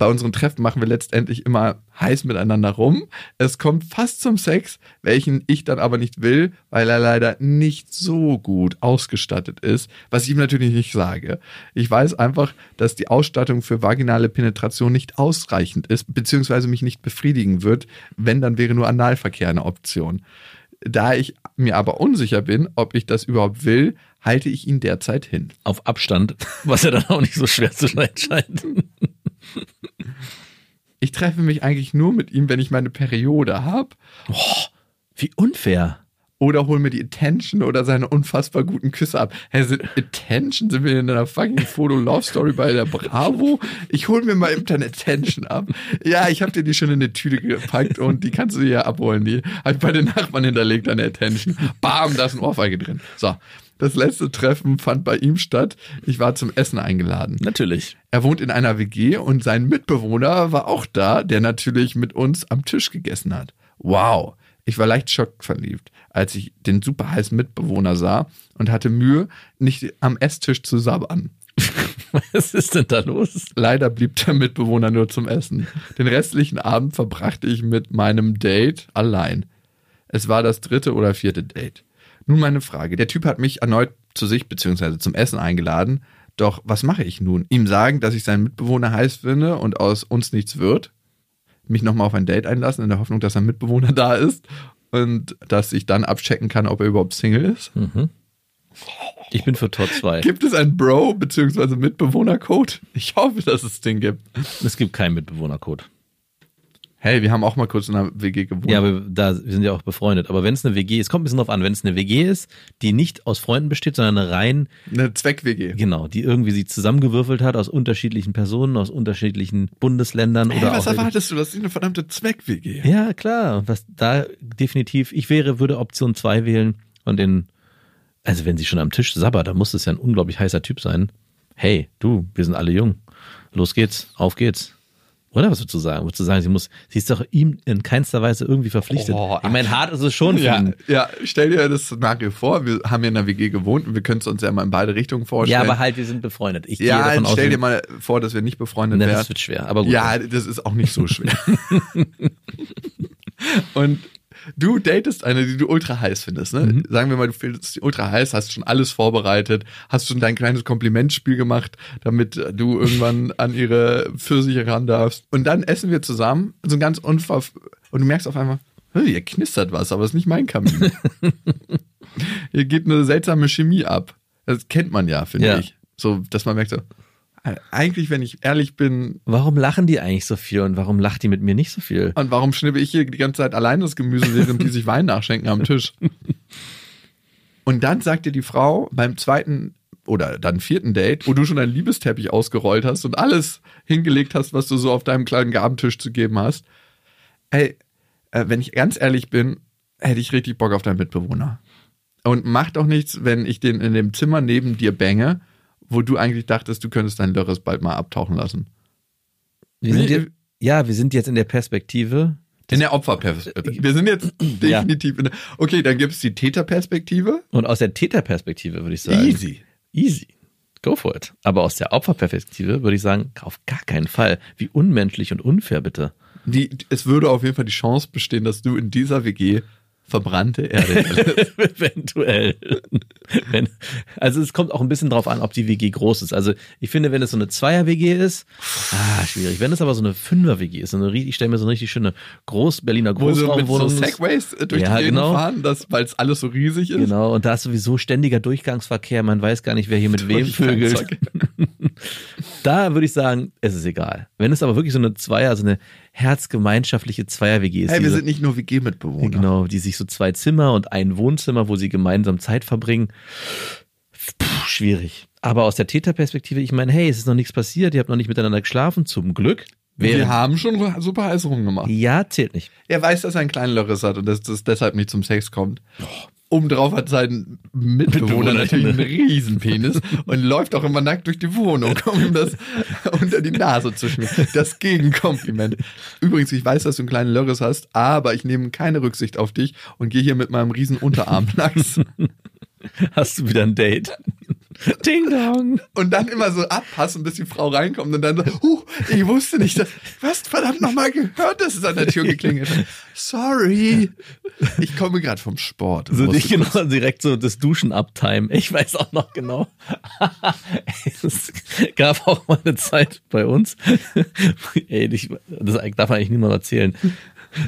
Bei unseren Treffen machen wir letztendlich immer heiß miteinander rum. Es kommt fast zum Sex, welchen ich dann aber nicht will, weil er leider nicht so gut ausgestattet ist, was ich ihm natürlich nicht sage. Ich weiß einfach, dass die Ausstattung für vaginale Penetration nicht ausreichend ist, beziehungsweise mich nicht befriedigen wird, wenn dann wäre nur Analverkehr eine Option. Da ich mir aber unsicher bin, ob ich das überhaupt will, halte ich ihn derzeit hin. Auf Abstand, was ja dann auch nicht so schwer zu scheint. Ich treffe mich eigentlich nur mit ihm, wenn ich meine Periode habe Wie unfair. oder hol mir die Attention oder seine unfassbar guten Küsse ab. Hä, sind Attention? Sind wir in einer fucking Foto-Love-Story bei der Bravo? Ich hol mir mal eben deine Attention ab. Ja, ich habe dir die schon in eine Tüte gepackt und die kannst du dir ja abholen. Die habe ich bei den Nachbarn hinterlegt, deine Attention. Bam, da ist ein Ohrfeige drin. So, das letzte Treffen fand bei ihm statt. Ich war zum Essen eingeladen. Natürlich. Er wohnt in einer WG und sein Mitbewohner war auch da, der natürlich mit uns am Tisch gegessen hat. Wow. Ich war leicht schockverliebt, als ich den super heißen Mitbewohner sah und hatte Mühe, nicht am Esstisch zu sabbern. Was ist denn da los? Leider blieb der Mitbewohner nur zum Essen. Den restlichen Abend verbrachte ich mit meinem Date allein. Es war das dritte oder vierte Date. Nun meine Frage. Der Typ hat mich erneut zu sich bzw. zum Essen eingeladen. Doch was mache ich nun? Ihm sagen, dass ich seinen Mitbewohner heiß finde und aus uns nichts wird? Mich nochmal auf ein Date einlassen in der Hoffnung, dass sein Mitbewohner da ist und dass ich dann abchecken kann, ob er überhaupt Single ist? Ich bin für Tor 2. Gibt es einen Bro- bzw. Mitbewohner-Code? Ich hoffe, dass es den gibt. Es gibt keinen Mitbewohnercode. Hey, wir haben auch mal kurz in einer WG gewohnt. Ja, aber da wir sind ja auch befreundet. Aber wenn es eine WG ist, kommt ein bisschen drauf an, wenn es eine WG ist, die nicht aus Freunden besteht, sondern eine rein, Eine Zweck-WG. genau, die irgendwie sie zusammengewürfelt hat aus unterschiedlichen Personen, aus unterschiedlichen Bundesländern Hey, oder was erwartest du? Das ist eine verdammte Zweck-WG. Ja, klar. Was da definitiv, ich wäre, würde Option 2 wählen und den, also wenn sie schon am Tisch sabbert, dann muss es ja ein unglaublich heißer Typ sein. Hey, du, wir sind alle jung. Los geht's, auf geht's. Oder was würdest du sagen? Würdest du sagen, sie muss, sie ist doch ihm in keinster Weise irgendwie verpflichtet? Oh, ich meine, hart ist es schon für Ja, ihn. ja, stell dir das Szenario vor, wir haben ja in einer WG gewohnt und wir können es uns ja mal in beide Richtungen vorstellen. Ja, aber halt, wir sind befreundet. Ich gehe ja, davon aus, stell dir wir- mal vor, dass wir nicht befreundet wären. das wird schwer, aber gut. Ja, das ist auch nicht so schwer. und du datest eine, die du ultra heiß findest. Ne? Mhm. Sagen wir mal, du findest sie ultra heiß, hast schon alles vorbereitet, hast schon dein kleines Komplimentspiel gemacht, damit du irgendwann an ihre Pfirsiche ran darfst. Und dann essen wir zusammen, so ein ganz unverf... Und du merkst auf einmal, "Hey, hier knistert was, aber es ist nicht mein Kamin. hier geht eine seltsame Chemie ab. Das kennt man ja, finde Ja. ich. So, dass man merkt so, eigentlich, wenn ich ehrlich bin, Warum lachen die eigentlich so viel und warum lacht die mit mir nicht so viel? und warum schnippe ich hier die ganze Zeit allein das Gemüse, während die sich Wein nachschenken am Tisch? Und dann sagt dir die Frau beim zweiten oder dann vierten Date, wo du schon deinen Liebesteppich ausgerollt hast und alles hingelegt hast, was du so auf deinem kleinen Gabentisch zu geben hast, ey, äh, wenn ich ganz ehrlich bin, hätte ich richtig Bock auf deinen Mitbewohner. Und mach doch nichts, wenn ich den in dem Zimmer neben dir bänge, wo du eigentlich dachtest, du könntest dein Lörres bald mal abtauchen lassen. Wir sind, jetzt, ja, wir sind jetzt in der Perspektive. In der Opferperspektive. Wir sind jetzt definitiv in der. Okay, dann gibt es die Täterperspektive. Und aus der Täterperspektive würde ich sagen. Easy. Easy. Go for it. Aber aus der Opferperspektive würde ich sagen, auf gar keinen Fall. Wie unmenschlich und unfair bitte. Die, es würde auf jeden Fall die Chance bestehen, dass du in dieser WG verbrannte Erde. Eventuell. Wenn, also es kommt auch ein bisschen drauf an, ob die WG groß ist. Also ich finde, wenn es so eine Zweier-WG ist, ah, schwierig. Wenn es aber so eine Fünfer-WG ist, so eine, ich stelle mir so eine richtig schöne Groß Berliner Wo sie mit so Großraumwohnung. Segways äh, durch Ja, die Gegend genau. fahren, weil es alles so riesig ist. Genau, und da ist sowieso ständiger Durchgangsverkehr, man weiß gar nicht, wer hier mit wem vögelt. Da würde ich sagen, es ist egal. Wenn es aber wirklich so eine Zweier, so eine herzgemeinschaftliche Zweier-WG ist, Hey, wir diese- sind nicht nur WG-Mitbewohner. genau, die sich so zwei Zimmer und ein Wohnzimmer, wo sie gemeinsam Zeit verbringen, Puh, schwierig. Aber aus der Täterperspektive, ich meine, hey, es ist noch nichts passiert, ihr habt noch nicht miteinander geschlafen, zum Glück. Wir haben schon super heiße rumgemacht. ja, zählt nicht. Er weiß, dass er einen kleinen Lörres hat und dass das deshalb nicht zum Sex kommt. Obendrauf hat sein Mitbewohner Mitbewohner. natürlich einen Riesenpenis und läuft auch immer nackt durch die Wohnung, um ihm das unter die Nase zu schmieren. Das Gegenkompliment. Übrigens, ich weiß, dass du einen kleinen Lörres hast, aber ich nehme keine Rücksicht auf dich und gehe hier mit meinem riesen Unterarm nackt. Hast du wieder ein Date? Ding dong. Und dann immer so abpassen, bis die Frau reinkommt und dann so, huh, ich wusste nicht, dass, was verdammt nochmal gehört, dass es an der Tür geklingelt hat. Sorry. Ich komme gerade vom Sport. So nicht genau direkt so das Duschen uptime. Ich weiß auch noch genau. es gab auch mal eine Zeit bei uns. Ey, ich, das darf man eigentlich niemand erzählen.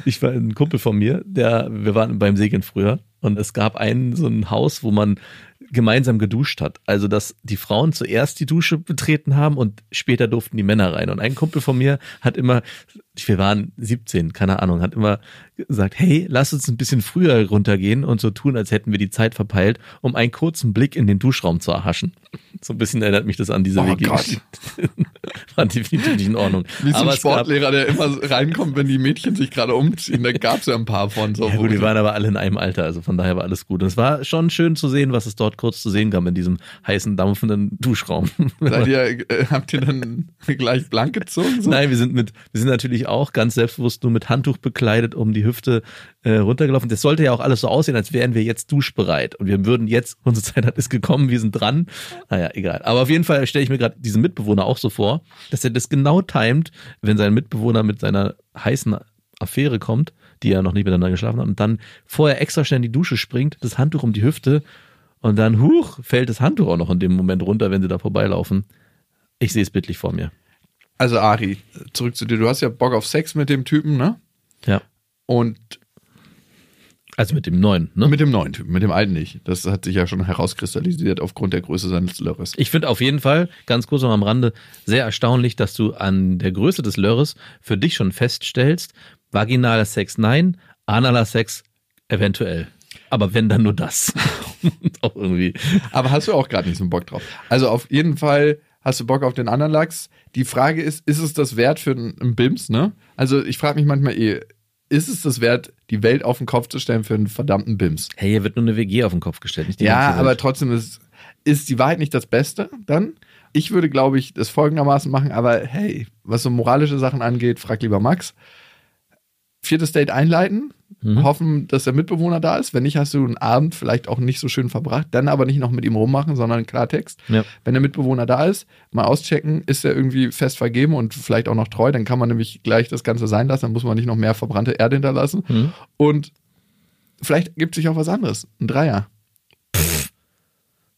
Ich war ein Kumpel von mir, der, wir waren beim Segeln früher und es gab ein so ein Haus, wo man gemeinsam geduscht hat. Also, dass die Frauen zuerst die Dusche betreten haben und später durften die Männer rein. Und ein Kumpel von mir hat immer, wir waren 17, keine Ahnung, hat immer gesagt, hey, lass uns ein bisschen früher runtergehen und so tun, als hätten wir die Zeit verpeilt, um einen kurzen Blick in den Duschraum zu erhaschen. So ein bisschen erinnert mich das an diese Oh WG. War definitiv nicht in Ordnung. Wie so ein aber es gab, Sportlehrer, der immer reinkommt, wenn die Mädchen sich gerade umziehen. Da gab es ja ein paar von so. ja gut, die- waren aber alle in einem Alter, also von daher war alles gut. Und es war schon schön zu sehen, was es dort kurz zu sehen gab in diesem heißen, dampfenden Duschraum. Seid ihr, äh, habt ihr dann gleich blank gezogen? So? Nein, wir sind mit, wir sind natürlich auch ganz selbstbewusst nur mit Handtuch bekleidet um die Hüfte äh, runtergelaufen. Das sollte ja auch alles so aussehen, als wären wir jetzt duschbereit und wir würden jetzt, unsere Zeit hat ist gekommen, wir sind dran. Naja, egal. Aber auf jeden Fall stelle ich mir gerade diesen Mitbewohner auch so vor, dass er das genau timet, wenn sein Mitbewohner mit seiner heißen Affäre kommt, die ja noch nicht miteinander geschlafen haben, und dann vorher extra schnell in die Dusche springt, das Handtuch um die Hüfte und dann, huch, fällt das Handtuch auch noch in dem Moment runter, wenn sie da vorbeilaufen. Ich sehe es bildlich vor mir. Also Ari, zurück zu dir. Du hast ja Bock auf Sex mit dem Typen, ne? Ja. Und Also mit dem neuen, ne? mit dem neuen Typen, mit dem alten nicht. Das hat sich ja schon herauskristallisiert aufgrund der Größe seines Lörres. Ich finde auf jeden Fall, ganz kurz noch am Rande, sehr erstaunlich, dass du an der Größe des Lörres für dich schon feststellst, vaginaler Sex nein, analer Sex eventuell. Aber wenn dann nur das. auch irgendwie. Aber hast du auch gerade nicht so einen Bock drauf. Also auf jeden Fall hast du Bock auf den anderen Lachs. Die Frage ist, ist es das wert für einen einen Bims, ne? Also ich frage mich manchmal eh, ist es das wert, die Welt auf den Kopf zu stellen für einen verdammten Bims? Hey, hier wird nur eine WG auf den Kopf gestellt, nicht die Ja, aber trotzdem ist, ist die Wahrheit nicht das Beste dann? Ich würde, glaube ich, das folgendermaßen machen, aber hey, was so moralische Sachen angeht, frag lieber Max. Viertes Date einleiten, Mhm. hoffen, dass der Mitbewohner da ist. Wenn nicht, hast du einen Abend vielleicht auch nicht so schön verbracht. Dann aber nicht noch mit ihm rummachen, sondern Klartext. Ja. Wenn der Mitbewohner da ist, mal auschecken, ist er irgendwie fest vergeben und vielleicht auch noch treu, dann kann man nämlich gleich das Ganze sein lassen, dann muss man nicht noch mehr verbrannte Erde hinterlassen. Mhm. Und vielleicht gibt sich auch was anderes. Ein Dreier.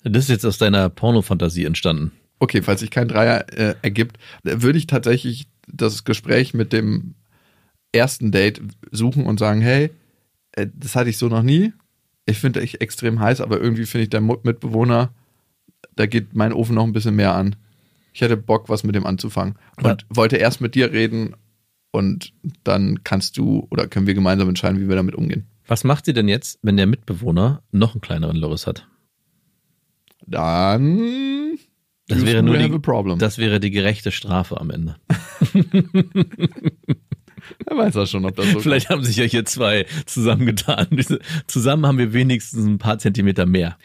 Das ist jetzt aus deiner Pornofantasie entstanden. Okay, falls sich kein Dreier äh, ergibt, würde ich tatsächlich das Gespräch mit dem ersten Date suchen und sagen, hey, äh, das hatte ich so noch nie. Ich finde dich extrem heiß, aber irgendwie finde ich dein Mitbewohner, da geht mein Ofen noch ein bisschen mehr an. Ich hätte Bock, was mit dem anzufangen. Und Ja. wollte erst mit dir reden und dann kannst du oder können wir gemeinsam entscheiden, wie wir damit umgehen. Was macht sie denn jetzt, wenn der Mitbewohner noch einen kleineren Loris hat? Dann Das wäre nur die, das wäre die gerechte Strafe am Ende. Wer weiß das schon, ob das so Vielleicht haben sich ja hier zwei zusammengetan. Zusammen haben wir wenigstens ein paar Zentimeter mehr.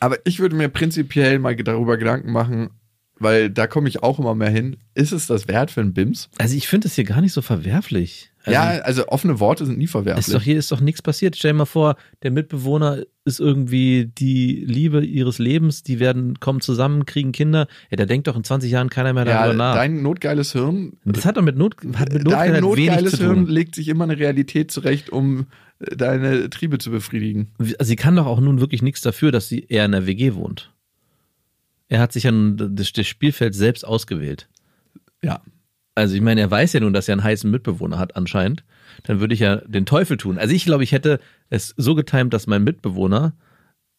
Aber ich würde mir prinzipiell mal darüber Gedanken machen, weil da komme ich auch immer mehr hin. Ist es das wert für einen BIMS? Also ich finde es hier gar nicht so verwerflich. Also ja, also offene Worte sind nie verwerflich. Ist doch, hier ist doch nichts passiert. Stell dir mal vor, der Mitbewohner ist irgendwie die Liebe ihres Lebens, die werden, kommen zusammen, kriegen Kinder. Ja, da denkt doch in 20 Jahren keiner mehr darüber ja, nach. dein notgeiles Hirn. Das hat doch mit, Not, hat mit dein Notgeilheit wenig notgeiles Hirn legt sich immer eine Realität zurecht, um äh, deine Triebe zu befriedigen. Also sie kann doch auch nun wirklich nichts dafür, dass sie eher in der WG wohnt. Er hat sich ja das Spielfeld selbst ausgewählt. Ja. Also ich meine, er weiß ja nun, dass er einen heißen Mitbewohner hat anscheinend. Dann würde ich ja den Teufel tun. Also ich glaube, ich hätte es so getimt, dass mein Mitbewohner,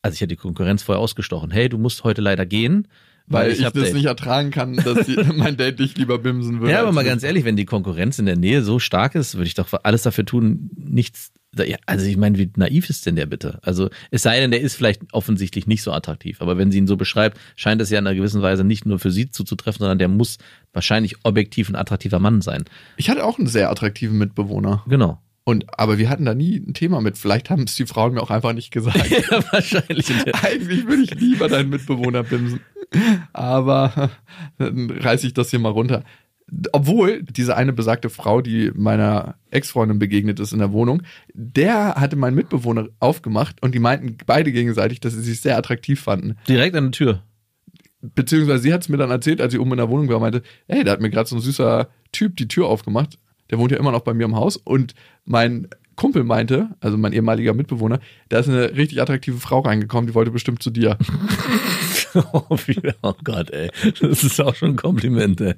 also ich hätte die Konkurrenz vorher ausgestochen. Hey, du musst heute leider gehen, Weil, ich, hab das Date. nicht ertragen kann, dass die, mein Date dich lieber bimsen würde. Ja, aber mal mich. ganz ehrlich, wenn die Konkurrenz in der Nähe so stark ist, würde ich doch alles dafür tun, nichts. Also ich meine, wie naiv ist denn der bitte? Also es sei denn, der ist vielleicht offensichtlich nicht so attraktiv, aber wenn sie ihn so beschreibt, scheint es ja in einer gewissen Weise nicht nur für sie zuzutreffen, sondern der muss wahrscheinlich objektiv ein attraktiver Mann sein. Ich hatte auch einen sehr attraktiven Mitbewohner. Genau. Und, aber wir hatten da nie ein Thema mit. Vielleicht haben es die Frauen mir auch einfach nicht gesagt. ja, wahrscheinlich. Eigentlich würde ich lieber deinen Mitbewohner bimsen. Aber dann reiße ich das hier mal runter. Obwohl diese eine besagte Frau, die meiner Ex-Freundin begegnet ist in der Wohnung, der hatte meinen Mitbewohner aufgemacht und die meinten beide gegenseitig, dass sie sich sehr attraktiv fanden. Direkt an der Tür. Beziehungsweise sie hat es mir dann erzählt, als sie oben in der Wohnung war, meinte, hey, da hat mir gerade so ein süßer Typ die Tür aufgemacht. Der wohnt ja immer noch bei mir im Haus und mein Kumpel meinte, also mein ehemaliger Mitbewohner, da ist eine richtig attraktive Frau reingekommen, die wollte bestimmt zu dir. Oh, oh Gott, ey. Das ist auch schon ein Kompliment, ey.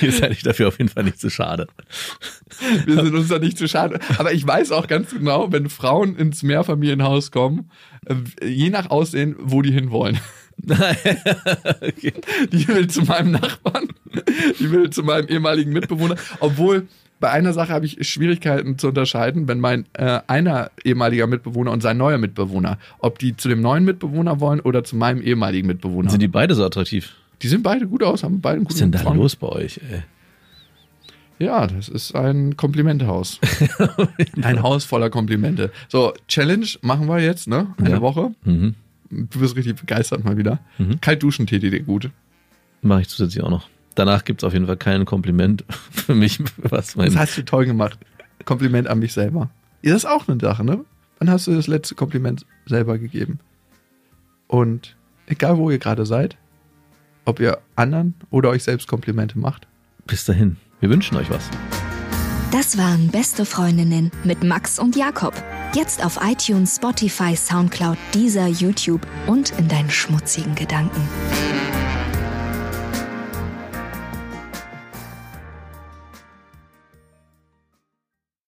Ihr seid ich dafür auf jeden Fall nicht zu schade. Wir sind uns da nicht zu schade. Aber ich weiß auch ganz genau, wenn Frauen ins Mehrfamilienhaus kommen, äh, je nach Aussehen, wo die hinwollen. okay. Die will zu meinem Nachbarn, die will zu meinem ehemaligen Mitbewohner. Obwohl, bei einer Sache habe ich Schwierigkeiten zu unterscheiden, wenn mein äh, einer ehemaliger Mitbewohner und sein neuer Mitbewohner, ob die zu dem neuen Mitbewohner wollen oder zu meinem ehemaligen Mitbewohner. Sind die beide so attraktiv? die sehen beide gut aus, haben beide einen Was guten ist denn da los bei euch, ey? Ja, das ist ein Komplimentehaus. ein Haus voller Komplimente. So, Challenge machen wir jetzt, ne? Eine Ja. Woche. Mhm. Du wirst richtig begeistert mal wieder. Mhm. Kalt duschen täte dir gut. Mache ich zusätzlich auch noch. Danach gibt's auf jeden Fall kein Kompliment für mich, was mein. Das hast du toll gemacht. Kompliment an mich selber. Ja, das ist auch eine Sache, ne? Wann hast du das letzte Kompliment selber gegeben? Und egal wo ihr gerade seid, ob ihr anderen oder euch selbst Komplimente macht. Bis dahin. Wir wünschen euch was. Das waren Beste Freundinnen mit Max und Jakob. Jetzt auf iTunes, Spotify, Soundcloud, dieser YouTube und in deinen schmutzigen Gedanken.